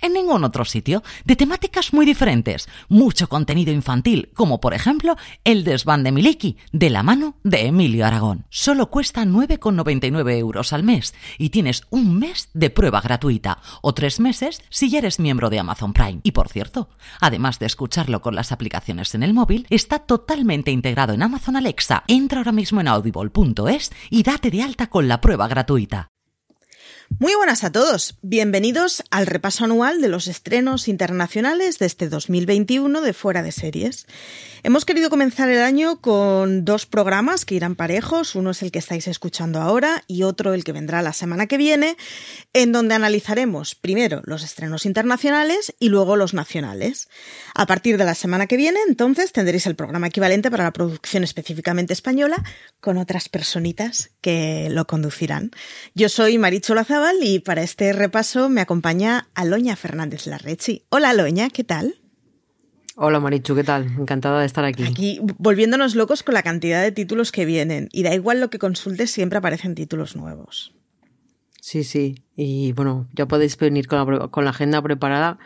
en ningún otro sitio, de temáticas muy diferentes, mucho contenido infantil, como por ejemplo El desván de Miliki, de la mano de Emilio Aragón. Solo cuesta 9,99 euros al mes y tienes un mes de prueba gratuita o tres meses si ya eres miembro de Amazon Prime. Y por cierto, además de escucharlo con las aplicaciones en el móvil, está totalmente integrado en Amazon Alexa. Entra ahora mismo en audible.es y date de alta con la prueba gratuita. Muy buenas a todos, bienvenidos al repaso anual de los estrenos internacionales de este 2021 de Fuera de Series. Hemos querido comenzar el año con dos programas que irán parejos, uno es el que estáis escuchando ahora y otro el que vendrá la semana que viene, en donde analizaremos primero los estrenos internacionales y luego los nacionales. A partir de la semana que viene, entonces, tendréis el programa equivalente para la producción específicamente española con otras personitas que lo conducirán. Yo soy Maricho Y para este repaso me acompaña Aloña Fernández Larrechi. Hola Aloña, ¿qué tal? Hola Marichu, ¿qué tal? Encantada de estar aquí. Aquí volviéndonos locos con la cantidad de títulos que vienen y da igual lo que consultes, siempre aparecen títulos nuevos. Sí, sí, y bueno, ya podéis venir con la, con la agenda preparada.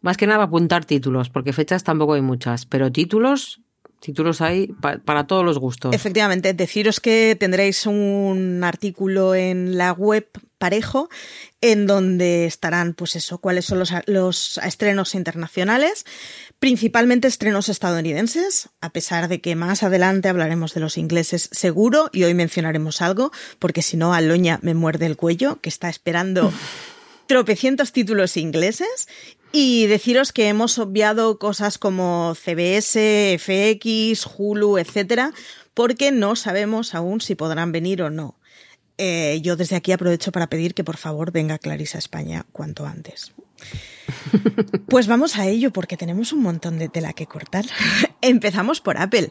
Más que nada apuntar títulos, porque fechas tampoco hay muchas, pero títulos títulos hay para todos los gustos. Efectivamente, deciros que tendréis un artículo en la web parejo en donde estarán, pues eso, cuáles son los, los, estrenos internacionales, principalmente estrenos estadounidenses, a pesar de que más adelante hablaremos de los ingleses seguro y hoy mencionaremos algo, porque si no, Aloña me muerde el cuello, que está esperando tropecientos títulos ingleses y deciros que hemos obviado cosas como CBS, FX, Hulu, etcétera, porque no sabemos aún si podrán venir o no. Eh, yo desde aquí aprovecho para pedir que por favor venga Clarisa a España cuanto antes. Pues vamos a ello porque tenemos un montón de tela que cortar. Empezamos por Apple.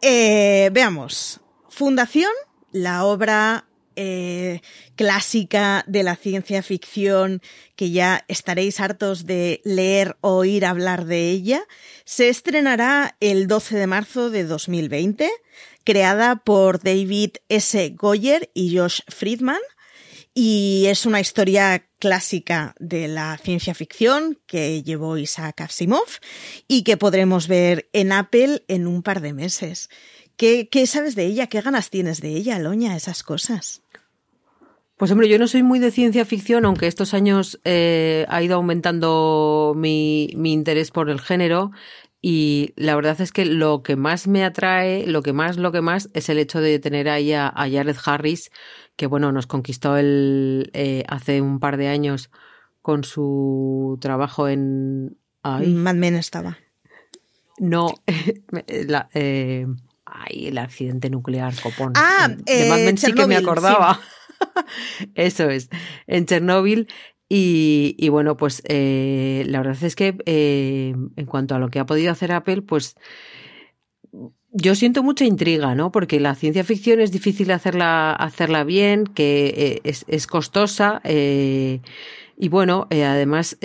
Eh, veamos. Fundación, la obra eh, clásica de la ciencia ficción que ya estaréis hartos de leer o oír hablar de ella, se estrenará el 12 de marzo de 2020, creada por David S. Goyer y Josh Friedman, y es una historia clásica de la ciencia ficción que llevó Isaac Asimov y que podremos ver en Apple en un par de meses. ¿Qué, ¿Qué, sabes de ella? ¿Qué ganas tienes de ella, Loña, esas cosas? Pues hombre, yo no soy muy de ciencia ficción, aunque estos años eh, ha ido aumentando mi, mi interés por el género. Y la verdad es que lo que más me atrae, lo que más, lo que más, es el hecho de tener ahí a, a Jared Harris, que bueno, nos conquistó el, eh, hace un par de años con su trabajo en. Ay. Mad Men estaba. No, la, eh, ay, el accidente nuclear, copón. Ah, de Mad Men sí que me acordaba. Eso es, en Chernóbil. Y, bueno, pues eh, la verdad es que eh, en cuanto a lo que ha podido hacer Apple, pues yo siento mucha intriga, ¿no? Porque la ciencia ficción es difícil hacerla, hacerla bien, que eh, es, es, costosa. y bueno, además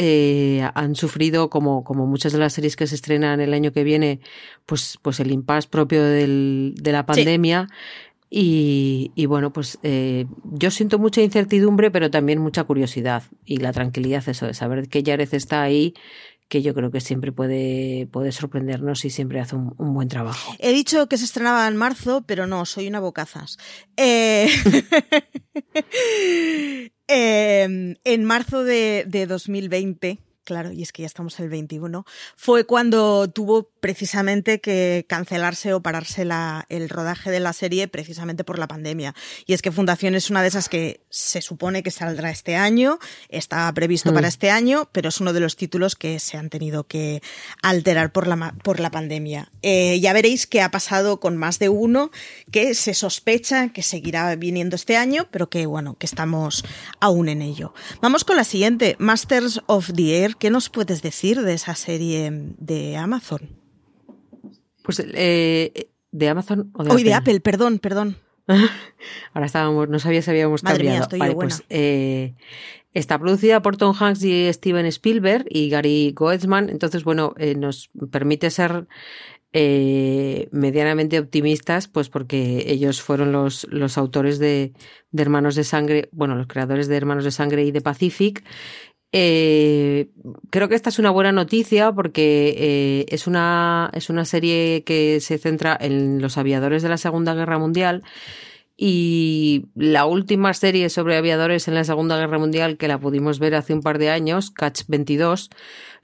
han sufrido, como, como muchas de las series que se estrenan el año que viene, pues, pues el impasse propio del, de la pandemia. Y, bueno, pues eh, yo siento mucha incertidumbre, pero también mucha curiosidad y la tranquilidad, eso de saber que Yarez está ahí, que yo creo que siempre puede, puede sorprendernos y siempre hace un, buen trabajo. He dicho que se estrenaba en marzo, pero no, soy una bocazas. Eh... eh, en marzo de, de 2020 claro, y es que ya estamos en el 21, fue cuando tuvo precisamente que cancelarse o pararse la, el rodaje de la serie precisamente por la pandemia. Y es que Fundación es una de esas que se supone que saldrá este año, está previsto para mm. este año, pero es uno de los títulos que se han tenido que alterar por la, por la pandemia. Eh, ya veréis que ha pasado con más de uno que se sospecha que seguirá viniendo este año, pero que bueno, que estamos aún en ello. Vamos con la siguiente, Masters of the Air ¿qué nos puedes decir de esa serie de Amazon? Pues eh, de Amazon o de Hoy de Apple, perdón, perdón. Ahora estábamos, no sabía si habíamos Madre cambiado. Mía, estoy pues eh, está producida por Tom Hanks y Steven Spielberg y Gary Goetzman. Entonces, bueno, eh, nos permite ser eh, medianamente optimistas, pues porque ellos fueron los, los autores de, de, Hermanos de Sangre, bueno, los creadores de Hermanos de Sangre y de Pacific, eh, creo que esta es una buena noticia porque eh, es, una, es una serie que se centra en los aviadores de la Segunda Guerra Mundial y la última serie sobre aviadores en la Segunda Guerra Mundial que la pudimos ver hace un par de años, Catch 22,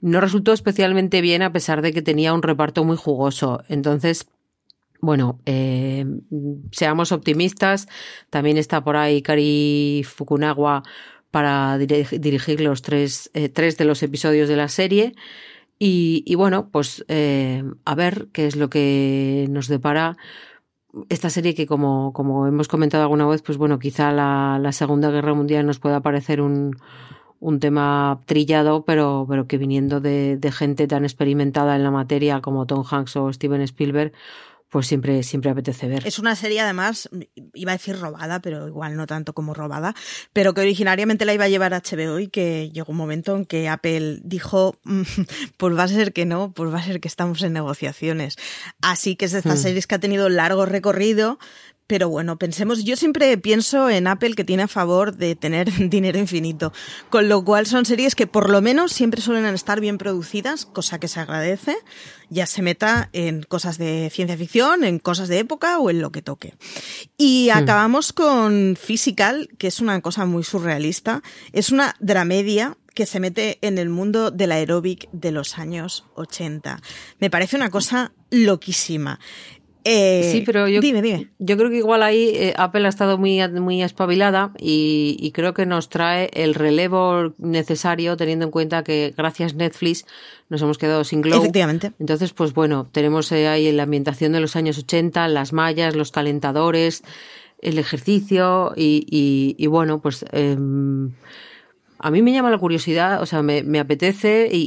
no resultó especialmente bien a pesar de que tenía un reparto muy jugoso. Entonces, bueno, eh, seamos optimistas. También está por ahí Kari Fukunaga para dirigir los tres, eh, tres de los episodios de la serie. Y, bueno, pues eh, a ver qué es lo que nos depara esta serie que como, como hemos comentado alguna vez, pues bueno, quizá la, la Segunda Guerra Mundial nos pueda parecer un, un tema trillado, pero, pero que viniendo de, de, gente tan experimentada en la materia como Tom Hanks o Steven Spielberg, pues siempre, siempre apetece ver. Es una serie, además, iba a decir robada, pero igual no tanto como robada, pero que originariamente la iba a llevar a HBO y que llegó un momento en que Apple dijo, mm, pues va a ser que no, pues va a ser que estamos en negociaciones. Así que es de estas hmm. series que ha tenido largo recorrido, pero bueno, pensemos, yo siempre pienso en Apple que tiene a favor de tener dinero infinito, con lo cual son series que por lo menos siempre suelen estar bien producidas, cosa que se agradece, ya se meta en cosas de ciencia ficción, en cosas de época o en lo que toque. Y hmm. acabamos con Physical, que es una cosa muy surrealista, es una dramedia que se mete en el mundo del aeróbic de los años 80. Me parece una cosa loquísima. Eh, sí, pero yo, yo creo que igual ahí eh, Apple ha estado muy, muy espabilada y, creo que nos trae el relevo necesario teniendo en cuenta que gracias Netflix nos hemos quedado sin Glow. Efectivamente. Entonces, pues bueno, tenemos eh, ahí la ambientación de los años 80, las mallas, los calentadores, el ejercicio y, y, bueno, pues... A mí me llama la curiosidad, o sea, me, me apetece y,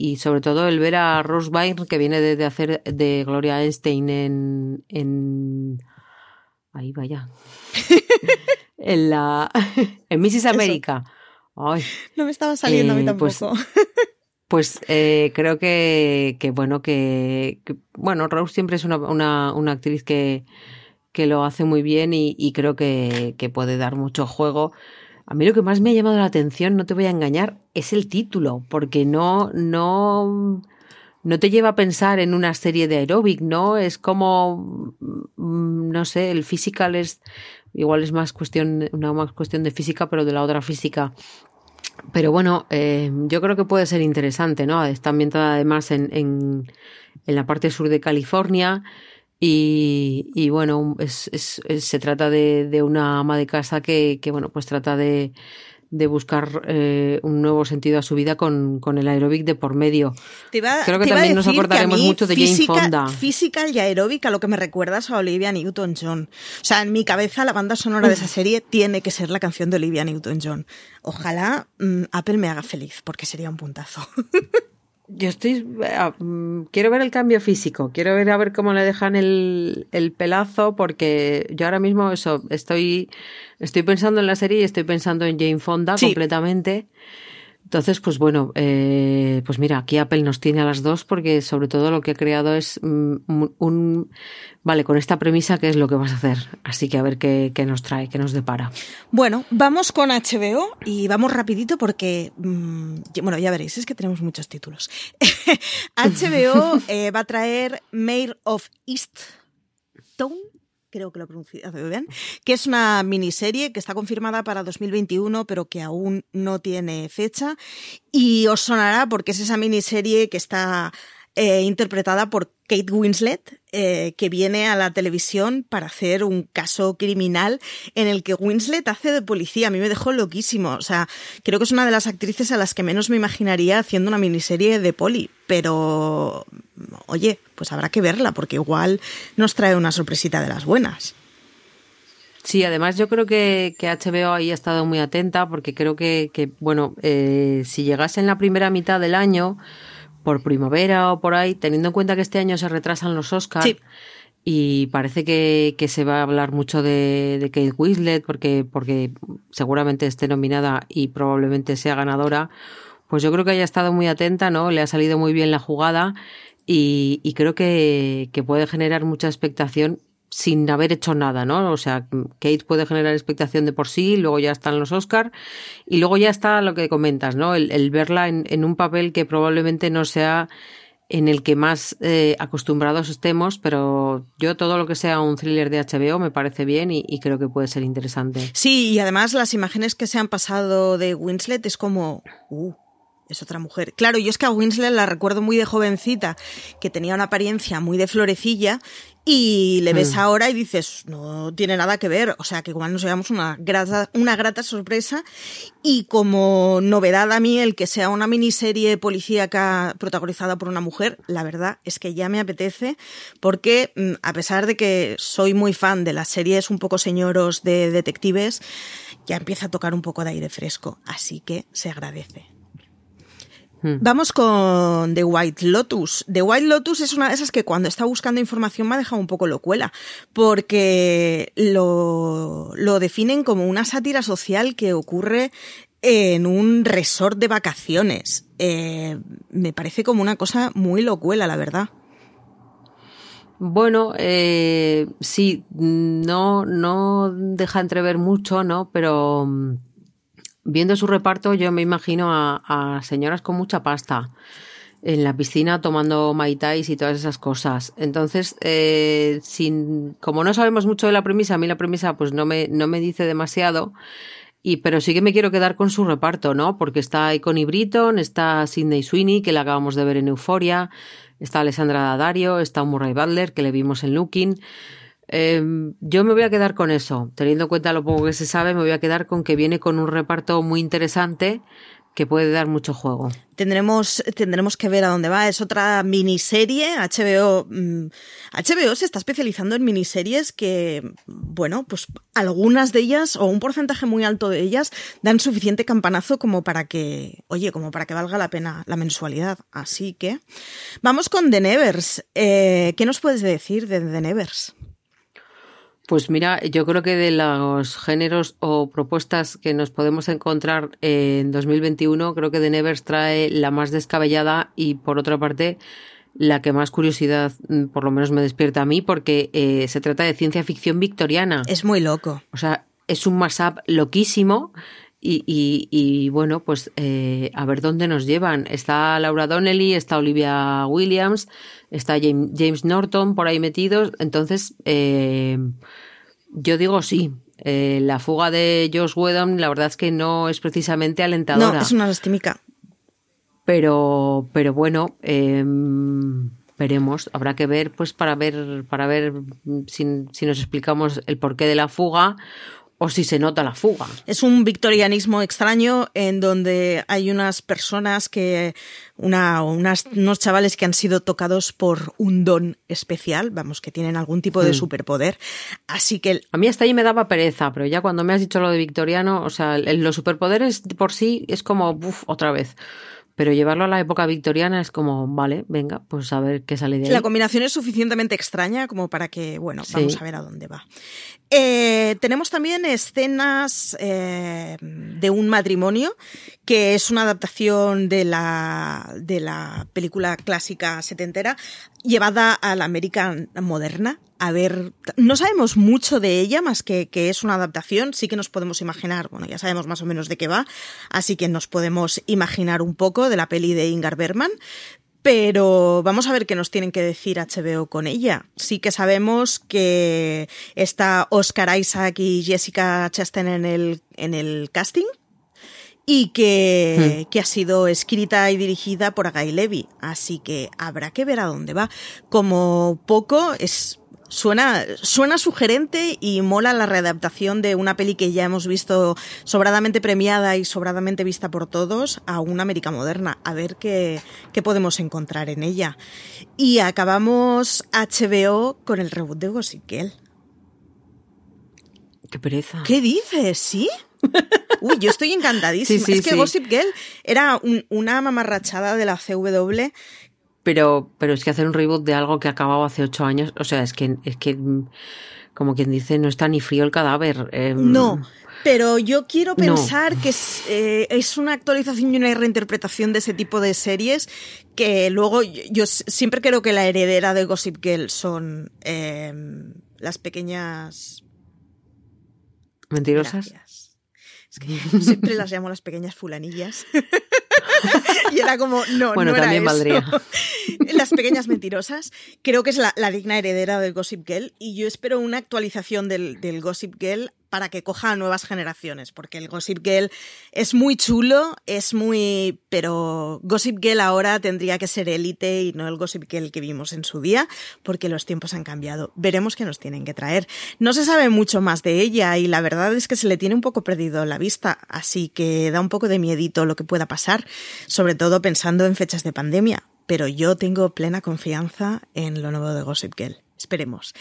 y, sobre todo el ver a Rose Byrne, que viene de, hacer de Gloria Einstein en, en... Ahí vaya. en la... en Mrs. América. Ay. No me estaba saliendo a mí eh, pues tampoco. Pues, eh, creo que, que bueno, que, bueno, Rose siempre es una, una, una actriz que, que lo hace muy bien y, y creo que, que puede dar mucho juego. A mí lo que más me ha llamado la atención, no te voy a engañar, es el título, porque no, no, no te lleva a pensar en una serie de aeróbic, ¿no? Es como, mm, no sé, el physical es, igual es más cuestión, una más cuestión de física, pero de la otra física. Pero bueno, eh, yo creo que puede ser interesante, ¿no? Está ambientada además en, en, en la parte sur de California. Y, y bueno, es, es, se trata de, de, una ama de casa que, que bueno, pues trata de, de buscar eh, un nuevo sentido a su vida con, con el aeróbic de por medio. Creo que también nos acordaremos mucho de Jane Fonda. Física y aeróbic a lo que me recuerdas a Olivia Newton-John. O sea, en mi cabeza la banda sonora de esa serie tiene que ser la canción de Olivia Newton-John. Ojalá mm, Apple me haga feliz, porque sería un puntazo. Yo estoy. Ah, mm, quiero ver el cambio físico. Quiero ver a ver cómo le dejan el, el pelazo, porque yo ahora mismo eso, estoy, estoy pensando en la serie y estoy pensando en Jane Fonda completamente. Entonces, pues bueno, eh, pues mira, aquí Apple nos tiene a las dos porque sobre todo lo que ha creado es mm, un, vale, con esta premisa, ¿qué es lo que vas a hacer? Así que a ver qué, nos trae, qué nos depara. Bueno, vamos con HBO y vamos rapidito porque, mm, bueno, ya veréis, es que tenemos muchos títulos. HBO eh, va a traer Mayor of East Town creo que lo he pronunciado bien, que es una miniserie que está confirmada para 2021, pero que aún no tiene fecha. Y os sonará porque es esa miniserie que está eh, interpretada por Kate Winslet, eh, que viene a la televisión para hacer un caso criminal en el que Winslet hace de policía. A mí me dejó loquísimo. O sea, creo que es una de las actrices a las que menos me imaginaría haciendo una miniserie de poli. Pero, oye, pues habrá que verla, porque igual nos trae una sorpresita de las buenas. Sí, además yo creo que, que, HBO ahí ha estado muy atenta porque creo que, bueno, eh, si llegase en la primera mitad del año, por primavera o por ahí, teniendo en cuenta que este año se retrasan los Oscars. Y parece que, que, se va a hablar mucho de, de Kate Winslet porque, porque seguramente esté nominada y probablemente sea ganadora. Pues yo creo que haya estado muy atenta, ¿no? Le ha salido muy bien la jugada y, y creo que, que puede generar mucha expectación sin haber hecho nada, ¿no? O sea, Kate puede generar expectación de por sí, luego ya están los Oscar y luego ya está lo que comentas, ¿no? El, verla en, un papel que probablemente no sea en el que más eh, acostumbrados estemos, pero yo todo lo que sea un thriller de HBO me parece bien y, y, creo que puede ser interesante. Sí, y además las imágenes que se han pasado de Winslet es como, uh, es otra mujer. Claro, yo es que a Winslet la recuerdo muy de jovencita, que tenía una apariencia muy de florecilla, y le ves mm. ahora y dices, no tiene nada que ver. O sea, que igual nos llevamos una grata, una grata sorpresa. Y como novedad a mí, el que sea una miniserie policíaca protagonizada por una mujer, la verdad es que ya me apetece, porque mm, a pesar de que soy muy fan de las series un poco señoros de detectives, ya empieza a tocar un poco de aire fresco. Así que se agradece. Hmm. Vamos con The White Lotus. The White Lotus es una de esas que cuando estaba buscando información me ha dejado un poco locuela, porque lo, lo definen como una sátira social que ocurre en un resort de vacaciones. Eh, me parece como una cosa muy locuela, la verdad. Bueno, eh, sí, no, no deja entrever mucho, ¿no? Pero viendo su reparto, yo me imagino a, señoras con mucha pasta en la piscina tomando maitais y todas esas cosas. Entonces, eh, sin, como no sabemos mucho de la premisa, a mí la premisa pues no me, no me dice demasiado. Y, pero sí que me quiero quedar con su reparto, ¿no? Porque está Connie Britton, está Sidney Sweeney, que la acabamos de ver en Euforia, está Alessandra Daddario, está Murray Butler, que le vimos en Looking. Em, yo me voy a quedar con eso. Teniendo en cuenta lo poco que se sabe, me voy a quedar con que viene con un reparto muy interesante que puede dar mucho juego. Tendremos, tendremos que ver a dónde va. Es otra miniserie. HBO, HBO mm, se está especializando en miniseries que, bueno, pues algunas de ellas, o un porcentaje muy alto de ellas, dan suficiente campanazo como para que, oye, como para que valga la pena la mensualidad. Así que, vamos con The Nevers. Eh, ¿Qué nos puedes decir de The Nevers? Pues mira, yo creo que de los géneros o propuestas que nos podemos encontrar en 2021, creo que The Nevers trae la más descabellada y por otra parte la que más curiosidad mm, por lo menos me despierta a mí porque eh, se trata de ciencia ficción victoriana. Es muy loco. O sea, es un mashup loquísimo y, y, y, bueno, pues eh, a ver dónde nos llevan. Está Laura Donnelly, está Olivia Williams, está James Norton por ahí metidos. Entonces, eh, yo digo sí. Eh, la fuga de Josh Whedon, la verdad es que no es precisamente alentadora. No, es una lastimica. Pero, pero bueno, em, veremos. Habrá que ver, pues, para ver, para ver si, si nos explicamos el porqué de la fuga o si se nota la fuga. Es un victorianismo extraño en donde hay unas personas que, una, unas, unos chavales que han sido tocados por un don especial, vamos, que tienen algún tipo de hmm. superpoder. Así que... A mí hasta ahí me daba pereza, pero ya cuando me has dicho lo de victoriano, o sea, los superpoderes por sí es como, uff, otra vez. Pero llevarlo a la época victoriana es como, vale, venga, pues a ver qué sale de ahí. La combinación es suficientemente extraña como para que, bueno, vamos a ver a dónde va. Eh, tenemos también escenas eh, de un matrimonio, que es una adaptación de la, de la película clásica setentera, llevada a la América moderna. A ver, no sabemos mucho de ella, más que que es una adaptación, sí que nos podemos imaginar, bueno, ya sabemos más o menos de qué va, así que nos podemos imaginar un poco de la peli de Ingar Bergman, pero vamos a ver qué nos tienen que decir HBO con ella. Sí que sabemos que está Oscar Isaac y Jessica Chastain en el, en el casting y que, hmm. que, ha sido escrita y dirigida por Guy Levy. Así que habrá que ver a dónde va. Como poco es Suena, suena sugerente y mola la readaptación de una peli que ya hemos visto sobradamente premiada y sobradamente vista por todos a una América moderna. A ver qué, qué podemos encontrar en ella. Y acabamos HBO con el reboot de Gossip Girl. Qué pereza. ¿Qué dices? ¿Sí? Uy, yo estoy encantadísima. es que Gossip Girl era una mamarrachada de la CW pero, pero es que hacer un reboot de algo que acababa hace ocho años, o sea, es que, es que como quien dice, no está ni frío el cadáver. Em, no, pero yo quiero pensar que eh, es, una actualización y una reinterpretación de ese tipo de series que luego yo, siempre creo que la heredera de Gossip Girl son em, las pequeñas... ¿Mentirosas? Es que siempre las llamo las pequeñas fulanillas. y era como, no, bueno, no también valdría. Las pequeñas mentirosas, creo que es la, digna heredera del Gossip Girl. Y yo espero una actualización del, del Gossip Girl para que coja a nuevas generaciones, porque el Gossip Girl es muy chulo, es muy... pero Gossip Girl ahora tendría que ser élite y no el Gossip Girl que vimos en su día, porque los tiempos han cambiado. Veremos qué nos tienen que traer. No se sabe mucho más de ella y la verdad es que se le tiene un poco perdido la vista, así que da un poco de miedito lo que pueda pasar, sobre todo pensando en fechas de pandemia. Pero yo tengo plena confianza en lo nuevo de Gossip Girl. Esperemos.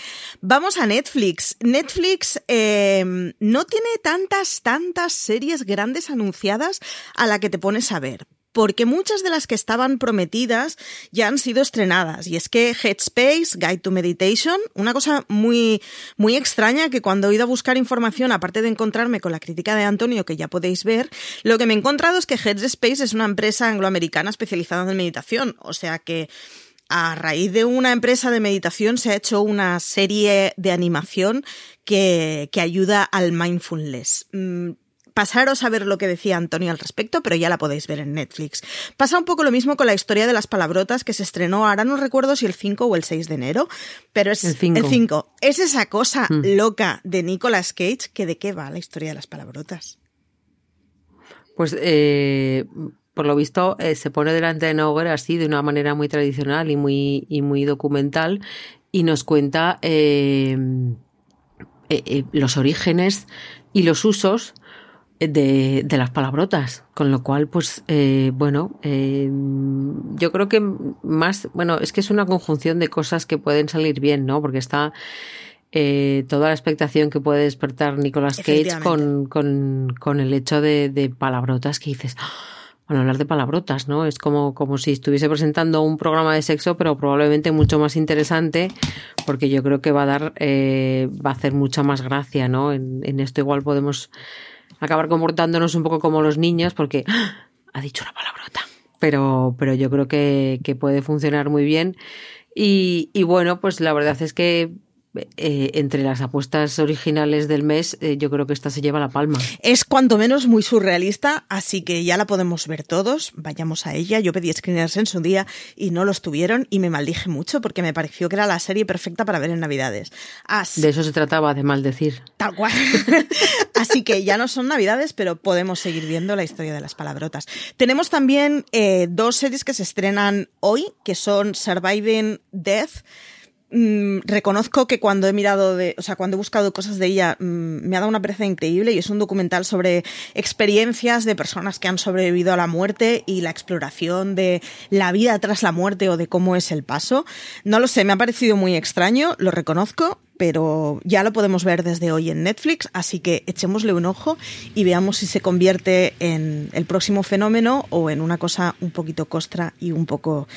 Vamos a Netflix. Netflix eh, no tiene tantas, tantas series grandes anunciadas a la que te pones a ver. Porque muchas de las que estaban prometidas ya han sido estrenadas. Y es que Headspace, Guide to Meditation, una cosa muy, muy extraña que cuando he ido a buscar información, aparte de encontrarme con la crítica de Antonio, que ya podéis ver, lo que me he encontrado es que Headspace es una empresa angloamericana especializada en meditación. O sea que a raíz de una empresa de meditación se ha hecho una serie de animación que, ayuda al mindfulness. Mm, pasaros a ver lo que decía Antonio al respecto, pero ya la podéis ver en Netflix. Pasa un poco lo mismo con la historia de las palabrotas que se estrenó, ahora no recuerdo si el 5 o el 6 de enero, pero es el 5. Es esa cosa mm. loca de Nicolas Cage que de qué va la historia de las palabrotas. Pues eh, por lo visto, eh, se pone delante de Noguer así, de una manera muy tradicional y muy, y muy documental, y nos cuenta eh, eh, los orígenes y los usos de, de, las palabrotas. Con lo cual, pues, bueno, yo creo que más, bueno, es que es una conjunción de cosas que pueden salir bien, ¿no? Porque está toda la expectación que puede despertar Nicolas Cage con, con, con el hecho de, de palabrotas que dices, bueno, hablar de palabrotas, ¿no? Es como, como si estuviese presentando un programa de sexo, pero probablemente mucho más interesante, porque yo creo que va a dar, eh, va a hacer mucha más gracia, ¿no? En, esto igual podemos acabar comportándonos un poco como los niños, porque ¡ah! ha dicho una palabrota. Pero, pero yo creo que, que puede funcionar muy bien. Y bueno, pues la verdad es que eh, entre las apuestas originales del mes, eh, yo creo que esta se lleva la palma. Es cuanto menos muy surrealista, así que ya la podemos ver todos. Vayamos a ella. Yo pedí screeners en su día y no los tuvieron y me maldije mucho porque me pareció que era la serie perfecta para ver en Navidades. de eso se trataba, de maldecir. Tal cual. así que ya no son Navidades, pero podemos seguir viendo la historia de las palabrotas. Tenemos también eh, dos series que se estrenan hoy, que son Surviving Death Mm, reconozco que cuando he mirado de, o sea, cuando he buscado cosas de ella, mm, me ha dado una pereza increíble y es un documental sobre experiencias de personas que han sobrevivido a la muerte y la exploración de la vida tras la muerte o de cómo es el paso. No lo sé, me ha parecido muy extraño, lo reconozco, pero ya lo podemos ver desde hoy en Netflix, así que echémosle un ojo y veamos si se convierte en el próximo fenómeno o en una cosa un poquito costra y un poco,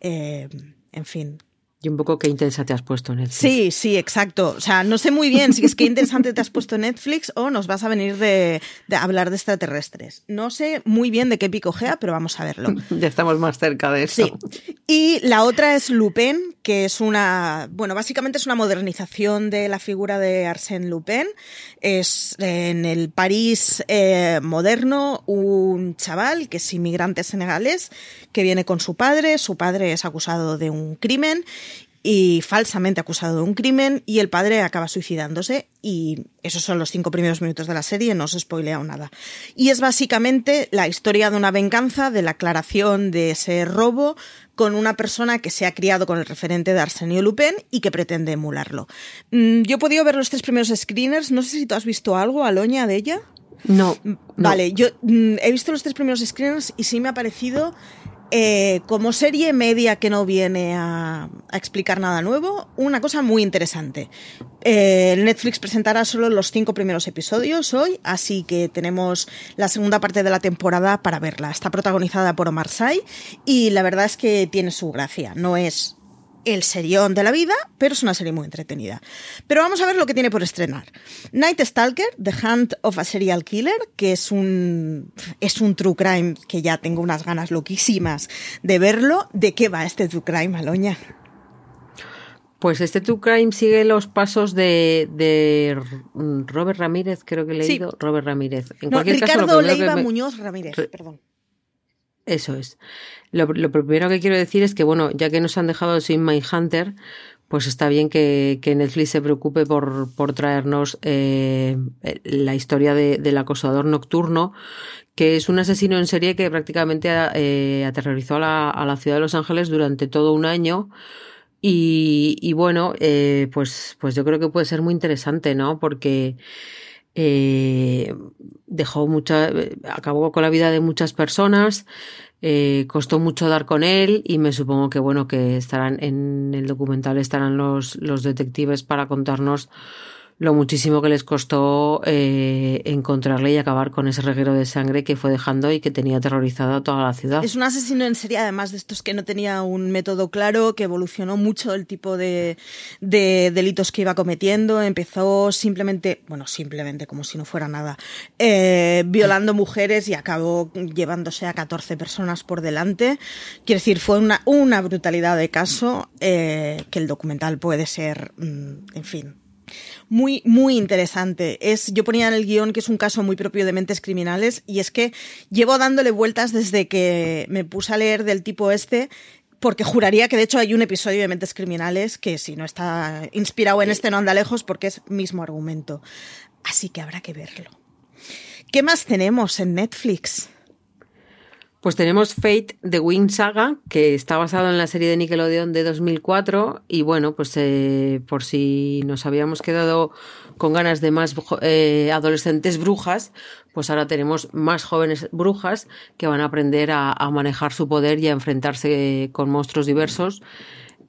eh, en fin, Y un poco qué intensa te has puesto en Netflix. Sí, sí, exacto. O sea, no sé muy bien si es qué interesante te has puesto Netflix o nos vas a venir de, hablar de extraterrestres. No sé muy bien de qué picojea, pero vamos a verlo. ya estamos más cerca de eso. Sí. Y la otra es Lupin, que es una, bueno, básicamente es una modernización de la figura de Arsène Lupin. Es en el París eh, moderno un chaval que es inmigrante senegalés que viene con su padre. Su padre es acusado de un crimen y falsamente acusado de un crimen y el padre acaba suicidándose y esos son los cinco primeros minutos de la serie, no os he spoileado nada. Y es básicamente la historia de una venganza, de la aclaración de ese robo con una persona que se ha criado con el referente de Arsenio Lupin y que pretende emularlo. Mm, yo he podido ver los tres primeros screeners, no sé si tú has visto algo, Aloña, de ella. No. Vale, yo mm, he visto los tres primeros screeners y sí me ha parecido eh, como serie media que no viene a, explicar nada nuevo, una cosa muy interesante. Eh, Netflix presentará solo los cinco primeros episodios hoy, así que tenemos la segunda parte de la temporada para verla. Está protagonizada por Omar Sy y la verdad es que tiene su gracia. No es el serión de la vida, pero es una serie muy entretenida. Pero vamos a ver lo que tiene por estrenar. Night Stalker, The Hunt of a Serial Killer, que es un, es un true crime que ya tengo unas ganas loquísimas de verlo. ¿De qué va este true crime, Aloña? Pues este True Crime sigue los pasos de, Robert Ramírez, creo que he leído. Robert Ramírez. En cualquier Ricardo caso, Leiva Muñoz Ramírez, perdón. Eso es. Lo, primero que quiero decir es que, bueno, ya que nos han dejado sin Hunter, pues está bien que, Netflix se preocupe por, por traernos eh, la historia del acosador nocturno, que es un asesino en serie que prácticamente eh, aterrorizó a la, a la, ciudad de Los Ángeles durante todo un año. Y, y bueno, eh, pues, pues yo creo que puede ser muy interesante, ¿no? Porque eh, dejó mucha, acabó con la vida de muchas personas, eh, costó mucho dar con él y me supongo que bueno que estarán en el documental estarán los, los detectives para contarnos lo muchísimo que les costó eh, encontrarle y acabar con ese reguero de sangre que fue dejando y que tenía aterrorizada a toda la ciudad. Es un asesino en serie, además de estos que no tenía un método claro, que evolucionó mucho el tipo de, delitos que iba cometiendo. Empezó simplemente, bueno, simplemente como si no fuera nada, eh, violando mujeres y acabó llevándose a 14 personas por delante. Quiero decir, fue una, una brutalidad de caso eh, que el documental puede ser, mm, en fin, muy, muy interesante. Es, yo ponía en el guion que es un caso muy propio de mentes criminales y es que llevo dándole vueltas desde que me puse a leer del tipo este porque juraría que de hecho hay un episodio de Mentes Criminales que si no está inspirado en este no anda lejos porque es mismo argumento. Así que habrá que verlo. ¿Qué más tenemos en Netflix? Pues tenemos Fate The Wing Saga, que está basado en la serie de Nickelodeon de 2004 y bueno, pues eh, por si nos habíamos quedado con ganas de más eh, adolescentes brujas, pues ahora tenemos más jóvenes brujas que van a aprender a, manejar su poder y a enfrentarse con monstruos diversos.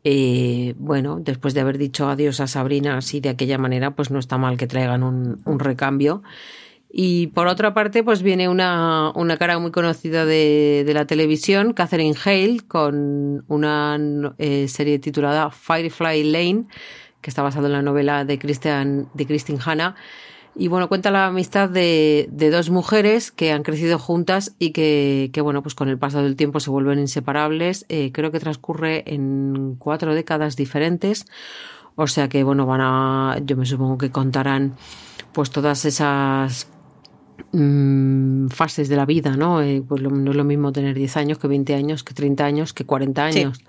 Eh, bueno, después de haber dicho adiós a Sabrina así de aquella manera, pues no está mal que traigan un recambio. Y por otra parte, pues viene una, una cara muy conocida de, de, la televisión, Catherine Hale, con una eh, serie titulada Firefly Lane, que está basada en la novela de Christian, de Christine Hanna. Y bueno, cuenta la amistad de, de dos mujeres que han crecido juntas y que, que, bueno, pues con el paso del tiempo se vuelven inseparables. Eh, creo que transcurre en cuatro décadas diferentes. O sea que, bueno, van a, yo me supongo que contarán pues todas esas Mm, fases de la vida, ¿no? Eh, pues no es lo mismo tener 10 años que 20 años, que 30 años, que 40 años.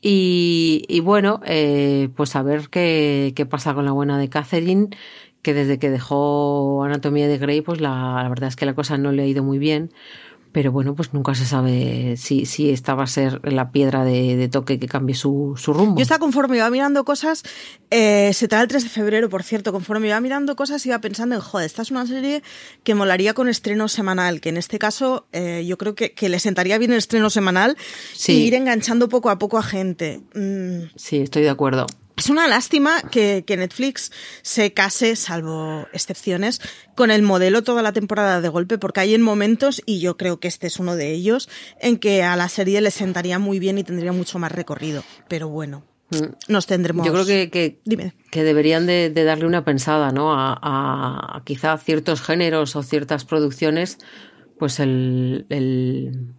Y, y, bueno, eh, pues a ver qué, qué pasa con la buena de Catherine, que desde que dejó Anatomía de Grey, pues la, la verdad es que la cosa no le ha ido muy bien pero bueno, pues nunca se sabe si, si esta va a ser la piedra de, toque que cambie su, su, rumbo. Yo estaba conforme iba mirando cosas, eh, se trae el 3 de febrero, por cierto, conforme iba mirando cosas iba pensando en, joder, esta es una serie que molaría con estreno semanal, que en este caso eh, yo creo que, que, le sentaría bien el estreno semanal y ir enganchando poco a poco a gente. Mm. Sí, estoy de acuerdo. Es una lástima que, Netflix se case, salvo excepciones, con el modelo toda la temporada de golpe, porque hay en momentos, y yo creo que este es uno de ellos, en que a la serie le sentaría muy bien y tendría mucho más recorrido. Pero bueno, mm. nos tendremos. Yo creo que, que, deberían de, darle una pensada, ¿no? A, a, quizá ciertos géneros o ciertas producciones, pues el, el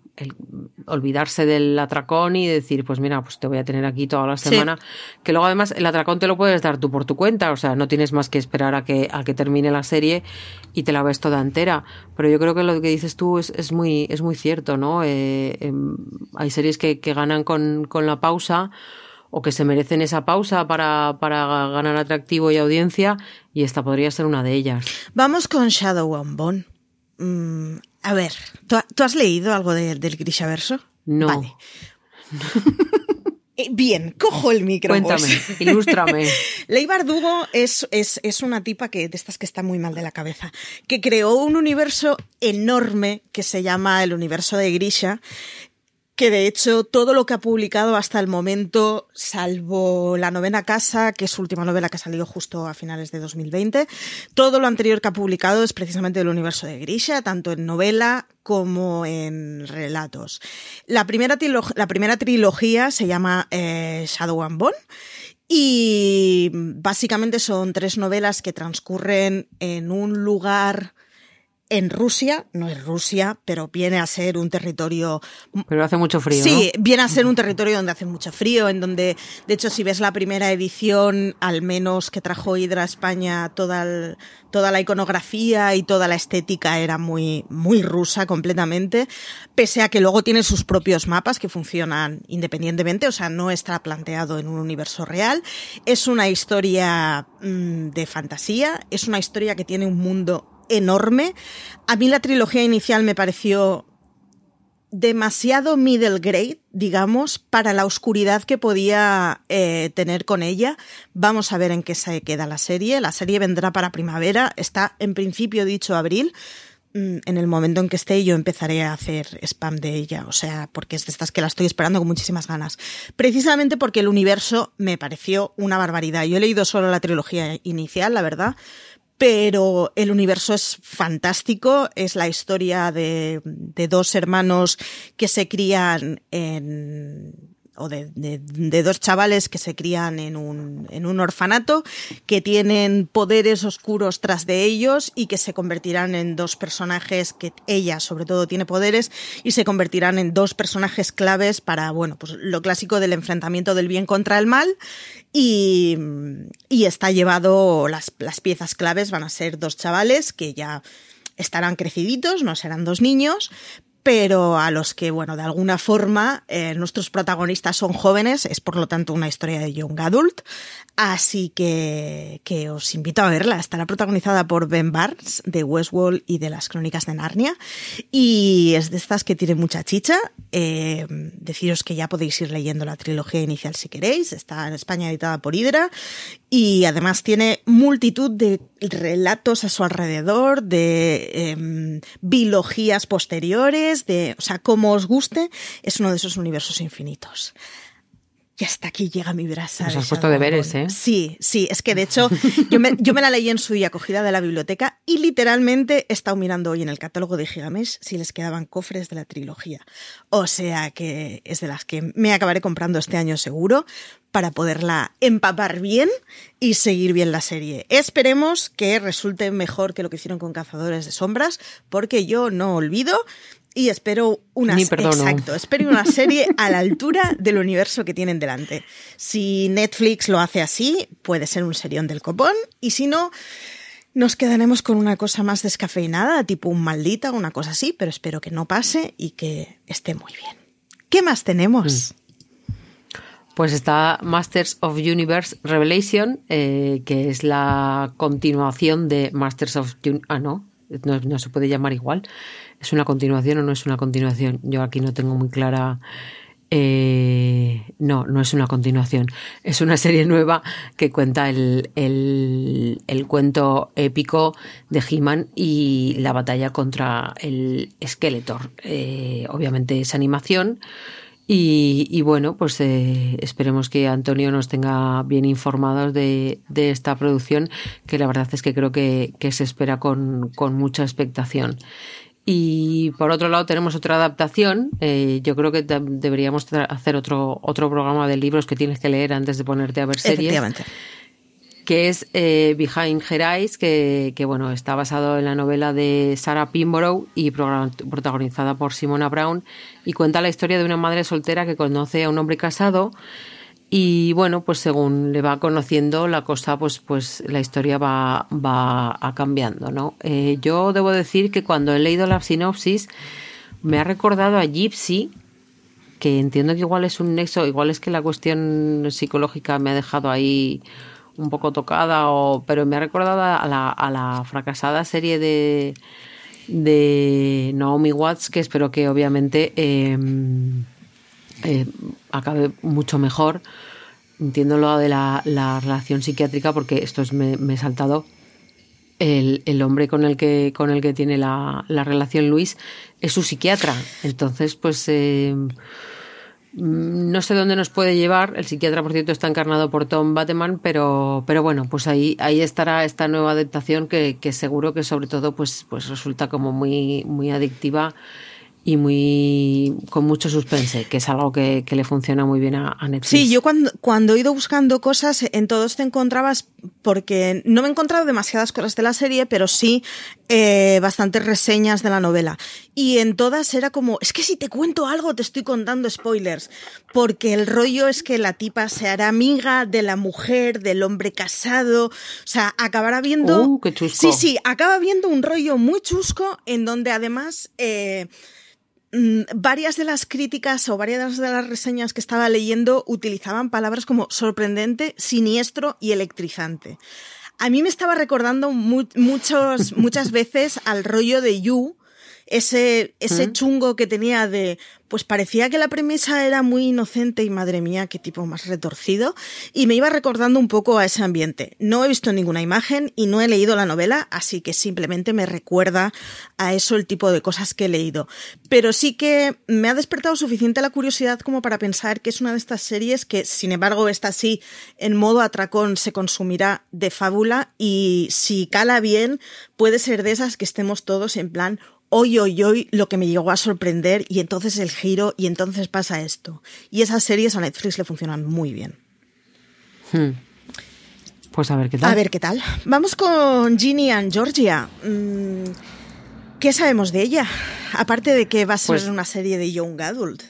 olvidarse del atracón y decir, pues mira, pues te voy a tener aquí toda la semana. Que luego además el atracón te lo puedes dar tú por tu cuenta, o sea, no tienes más que esperar a que, a que termine la serie y te la ves toda entera. Pero yo creo que lo que dices tú es, es muy, es muy cierto, ¿no? Eh, em, hay series que, que ganan con, con la pausa o que se merecen esa pausa para, para, ganar atractivo y audiencia, y esta podría ser una de ellas. Vamos con Shadow and Bone. Mm, a ver, ¿tú, has leído algo del Grishaverso? No. Vale. Eh, bien, cojo el micro. Cuéntame, ilústrame. Ley Bardugo es, es, es, una tipa que, de estas que está muy mal de la cabeza, que creó un universo enorme que se llama el universo de Grisha, que de hecho todo lo que ha publicado hasta el momento, salvo la novena casa, que es su última novela que ha salido justo a finales de 2020, todo lo anterior que ha publicado es precisamente del universo de Grisha, tanto en novela como en relatos. La primera, trilogía se llama eh, Shadow and Bone y básicamente son tres novelas que transcurren en un lugar en Rusia, no es Rusia, pero viene a ser un territorio... Pero hace mucho frío. Sí, viene a ser un territorio donde hace mucho frío, en donde, de hecho, si ves la primera edición, al menos que trajo Hydra a España, toda, toda la iconografía y toda la estética era muy, muy rusa completamente, pese a que luego tiene sus propios mapas que funcionan independientemente, o sea, no está planteado en un universo real. Es una historia mm, de fantasía, es una historia que tiene un mundo enorme. A mí la trilogía inicial me pareció demasiado middle grade, digamos, para la oscuridad que podía eh, tener con ella. Vamos a ver en qué se queda la serie. La serie vendrá para primavera, está en principio dicho abril. Mm, en el momento en que esté yo empezaré a hacer spam de ella, o sea, porque es de estas que la estoy esperando con muchísimas ganas. Precisamente porque el universo me pareció una barbaridad. Yo he leído solo la trilogía inicial, la verdad, pero el universo es fantástico, es la historia de, dos hermanos que se crían en o de, de, dos chavales que se crían en un, en un orfanato, que tienen poderes oscuros tras de ellos y que se convertirán en dos personajes que ella sobre todo tiene poderes y se convertirán en dos personajes claves para, bueno, pues lo clásico del enfrentamiento del bien contra el mal. Y, y está llevado, las, las piezas claves van a ser dos chavales que ya estarán creciditos, no serán dos niños, pero a los que, bueno, de alguna forma eh, nuestros protagonistas son jóvenes, es por lo tanto una historia de young adult, así que, que os invito a verla. Estará protagonizada por Ben Barnes de Westworld y de las Crónicas de Narnia y es de estas que tiene mucha chicha. Eh, deciros que ya podéis ir leyendo la trilogía inicial si queréis, está en España editada por Hydra y además tiene multitud de relatos a su alrededor, de eh, biologías posteriores, de, o sea, como os guste, es uno de esos universos infinitos. Y hasta aquí llega mi brasa. Nos has puesto deberes, ¿eh? Sí, sí, es que de hecho yo me, yo me, la leí en su día acogida de la biblioteca y literalmente he estado mirando hoy en el catálogo de Gigamesh si les quedaban cofres de la trilogía. O sea que es de las que me acabaré comprando este año seguro para poderla empapar bien y seguir bien la serie. Esperemos que resulte mejor que lo que hicieron con Cazadores de Sombras, porque yo no olvido y espero una exacto, espero una serie a la altura del universo que tienen delante. Si Netflix lo hace así, puede ser un serión del copón y si no nos quedaremos con una cosa más descafeinada, tipo un maldita o una cosa así, pero espero que no pase y que esté muy bien. ¿Qué más tenemos? Mm. Pues está Masters of Universe Revelation, eh, que es la continuación de Masters of... ah, no, no se puede llamar igual. ¿Es una continuación o no es una continuación? Yo aquí no tengo muy clara. Eh, no, no es una continuación. Es una serie nueva que cuenta el, el, cuento épico de He-Man y la batalla contra el Skeletor. Eh, obviamente es animación. Y, bueno, pues eh, esperemos que Antonio nos tenga bien informados de, de, esta producción, que la verdad es que creo que, que se espera con, con mucha expectación. Y por otro lado tenemos otra adaptación. Eh, yo creo que deberíamos hacer otro, otro programa de libros que tienes que leer antes de ponerte a ver series. Que es eh, Behind Her Eyes, que, que, bueno, está basado en la novela de Sarah Pimborough y protagonizada por Simona Brown y cuenta la historia de una madre soltera que conoce a un hombre casado y bueno, pues según le va conociendo la cosa, pues, pues la historia va, va cambiando, ¿no? Eh, yo debo decir que cuando he leído la sinopsis me ha recordado a Gypsy, que entiendo que igual es un nexo, igual es que la cuestión psicológica me ha dejado ahí un poco tocada, o, pero me ha recordado a la, a la fracasada serie de, de Naomi Watts, que espero que obviamente... Em, eh, acabe mucho mejor. Entiendo lo de la, relación psiquiátrica porque esto es, me, he saltado. El, el, hombre con el que, con el que tiene la, la relación Luis es su psiquiatra. Entonces, pues eh, no sé dónde nos puede llevar. El psiquiatra, por cierto, está encarnado por Tom Bateman, pero, pero bueno, pues ahí, ahí estará esta nueva adaptación que, que seguro que sobre todo pues, pues resulta como muy, muy adictiva y muy con mucho suspense, que es algo que, le funciona muy bien a, Netflix. Sí, yo cuando, cuando he ido buscando cosas, en todos te encontrabas, porque no me he encontrado demasiadas cosas de la serie, pero sí eh, bastantes reseñas de la novela. Y en todas era como, es que si te cuento algo te estoy contando spoilers, porque el rollo es que la tipa se hará amiga de la mujer, del hombre casado, o sea, acabará viendo... Uh, qué chusco. Sí, sí, acaba viendo un rollo muy chusco en donde además... Eh, varias de las críticas o varias de las reseñas que estaba leyendo utilizaban palabras como sorprendente, siniestro y electrizante. A mí me estaba recordando muchos, muchas veces al rollo de You, ese, ese chungo que tenía de, pues parecía que la premisa era muy inocente y madre mía, qué tipo más retorcido, y me iba recordando un poco a ese ambiente. No he visto ninguna imagen y no he leído la novela, así que simplemente me recuerda a eso el tipo de cosas que he leído. Pero sí que me ha despertado suficiente la curiosidad como para pensar que es una de estas series que, sin embargo, está así en modo atracón se consumirá de fábula y si cala bien, puede ser de esas que estemos todos en plan, hoy, hoy, hoy, lo que me llegó a sorprender y entonces el giro y entonces pasa esto. Y esas series a Netflix le funcionan muy bien. Hmm. Pues a ver qué tal. A ver qué tal. Vamos con Ginny and Georgia. Mm, ¿Qué sabemos de ella? Aparte de que va a ser pues una serie de Young Adult.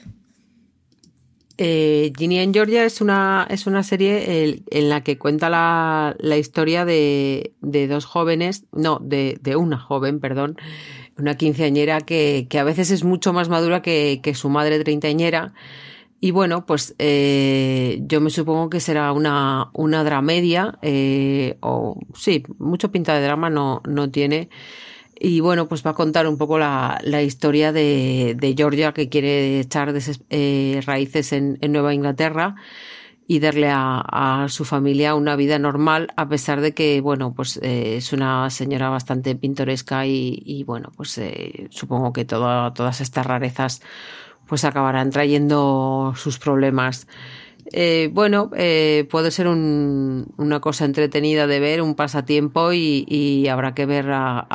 Eh, Ginny and Georgia es una, es una serie en la que cuenta la, historia de, dos jóvenes, no, de, de una joven, perdón, una quinceañera que, que a veces es mucho más madura que, que su madre treintañera. Y bueno, pues eh, yo me supongo que será una, una dramedia, eh, o sí, mucho pinta de drama no, no tiene. Y bueno, pues va a contar un poco la, la historia de, de, Georgia que quiere echar eh, raíces en, en Nueva Inglaterra y darle a, su familia una vida normal, a pesar de que, bueno, pues eh, es una señora bastante pintoresca y, bueno, pues eh, supongo que todas estas rarezas pues acabarán trayendo sus problemas. Eh, bueno, puede ser una cosa entretenida de ver, un pasatiempo y, habrá que ver a,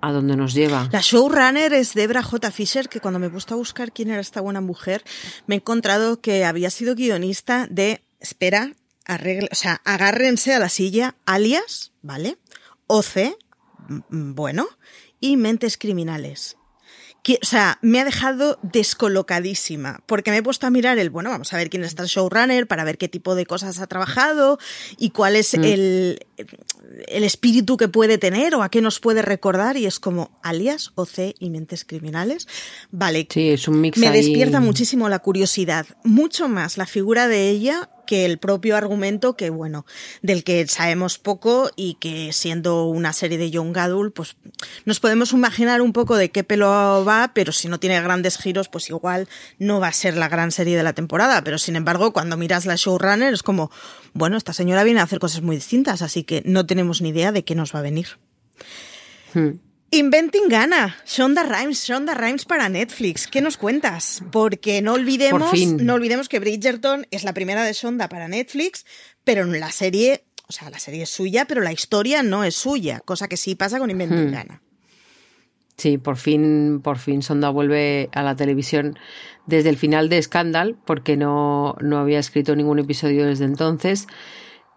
a, dónde nos lleva. La showrunner es Debra J. Fisher, que cuando me he puesto a buscar quién era esta buena mujer, me he encontrado que había sido guionista de espera, arregle, o sea, agárrense a la silla, alias, ¿vale? OC, bueno, y mentes criminales o sea, me ha dejado descolocadísima, porque me he puesto a mirar el, bueno, vamos a ver quién es el showrunner para ver qué tipo de cosas ha trabajado y cuál es mm. el, el espíritu que puede tener o a qué nos puede recordar y es como alias, OC y mentes criminales. Vale. Sí, es un mix Me despierta muchísimo la curiosidad, mucho más la figura de ella que el propio argumento que, bueno, del que sabemos poco y que siendo una serie de Young Adult, pues nos podemos imaginar un poco de qué pelo va, pero si no tiene grandes giros, pues igual no va a ser la gran serie de la temporada. Pero sin embargo, cuando miras la showrunner es como, bueno, esta señora viene a hacer cosas muy distintas, así que no tenemos ni idea de qué nos va a venir. Hmm. Inventing Gana, Shonda Rhimes, Shonda Rhimes para Netflix. ¿Qué nos cuentas? Porque no olvidemos, no olvidemos que Bridgerton es la primera de Shonda para Netflix, pero la serie, o sea, la serie es suya, pero la historia no es suya, cosa que sí pasa con Inventing hmm. Gana. Sí, por fin, por fin Sonda vuelve a la televisión desde el final de Scandal, porque no, no había escrito ningún episodio desde entonces.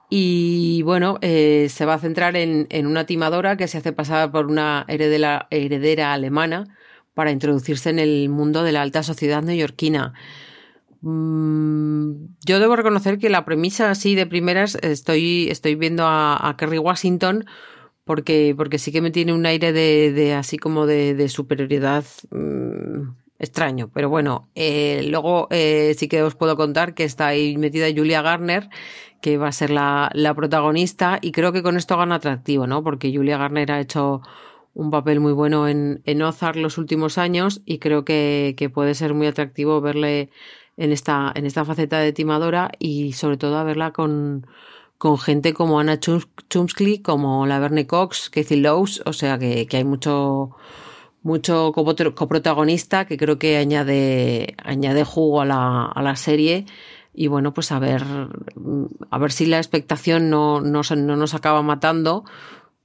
Y bueno, eh, se va a centrar en, en, una timadora que se hace pasar por una heredera, heredera alemana para introducirse en el mundo de la alta sociedad neoyorquina. Mm, yo debo reconocer que la premisa así de primeras estoy, estoy viendo a, a Kerry Washington porque, porque sí que me tiene un aire de, de así como de, de superioridad mmm, extraño. Pero bueno, eh, luego eh, sí que os puedo contar que está ahí metida Julia Garner, que va a ser la, la protagonista, y creo que con esto gana atractivo, ¿no? Porque Julia Garner ha hecho un papel muy bueno en, en Ozark los últimos años y creo que, puede ser muy atractivo verle en esta, en esta faceta de timadora y sobre todo verla con, con gente como Anna Chumsky, como la Verne Cox, Kathy Lowes, o sea que, que hay mucho mucho coprotagonista que creo que añade añade jugo a la, a la serie y bueno pues a ver a ver si la expectación no, no, no nos acaba matando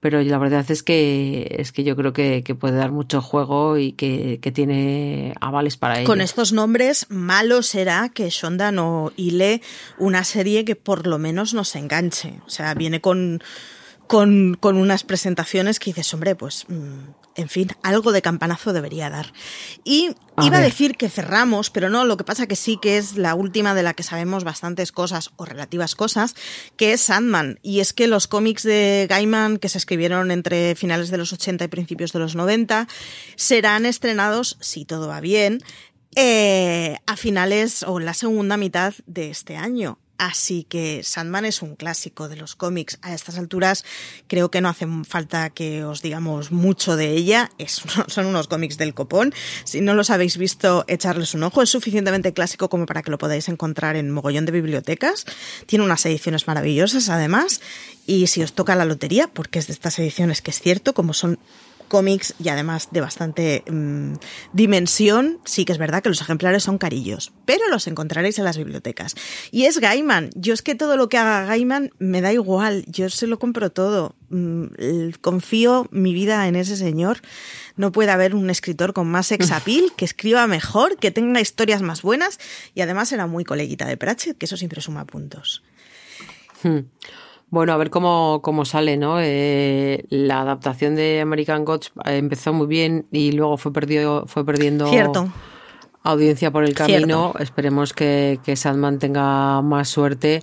pero la verdad es que es que yo creo que, que puede dar mucho juego y que, que, tiene avales para ello. Con estos nombres, malo será que Shonda no hile una serie que por lo menos nos enganche. O sea, viene con, con, con unas presentaciones que dices, hombre, pues mmm, en fin, algo de campanazo debería dar. Y a iba ver. a decir que cerramos, pero no, lo que pasa que sí que es la última de la que sabemos bastantes cosas o relativas cosas, que es Sandman. Y es que los cómics de Gaiman que se escribieron entre finales de los 80 y principios de los 90 serán estrenados, si todo va bien, eh, a finales o en la segunda mitad de este año. Así que Sandman es un clásico de los cómics. A estas alturas creo que no hace falta que os digamos mucho de ella. Son unos cómics del copón. Si no los habéis visto, echarles un ojo. Es suficientemente clásico como para que lo podáis encontrar en mogollón de bibliotecas. Tiene unas ediciones maravillosas además. Y si os toca la lotería, porque es de estas ediciones que es cierto, como son cómics y además de bastante mmm, dimensión, sí que es verdad que los ejemplares son carillos, pero los encontraréis en las bibliotecas. Y es Gaiman. Yo es que todo lo que haga Gaiman me da igual. Yo se lo compro todo. Mm, confío mi vida en ese señor. No puede haber un escritor con más exapil, que escriba mejor, que tenga historias más buenas y además era muy coleguita de Pratchett, que eso siempre suma puntos. Hmm. Bueno, a ver cómo, cómo sale, ¿no? Eh, la adaptación de American Gods empezó muy bien y luego fue, perdido, fue perdiendo Cierto. audiencia por el camino. Cierto. Esperemos que, que Sandman tenga más suerte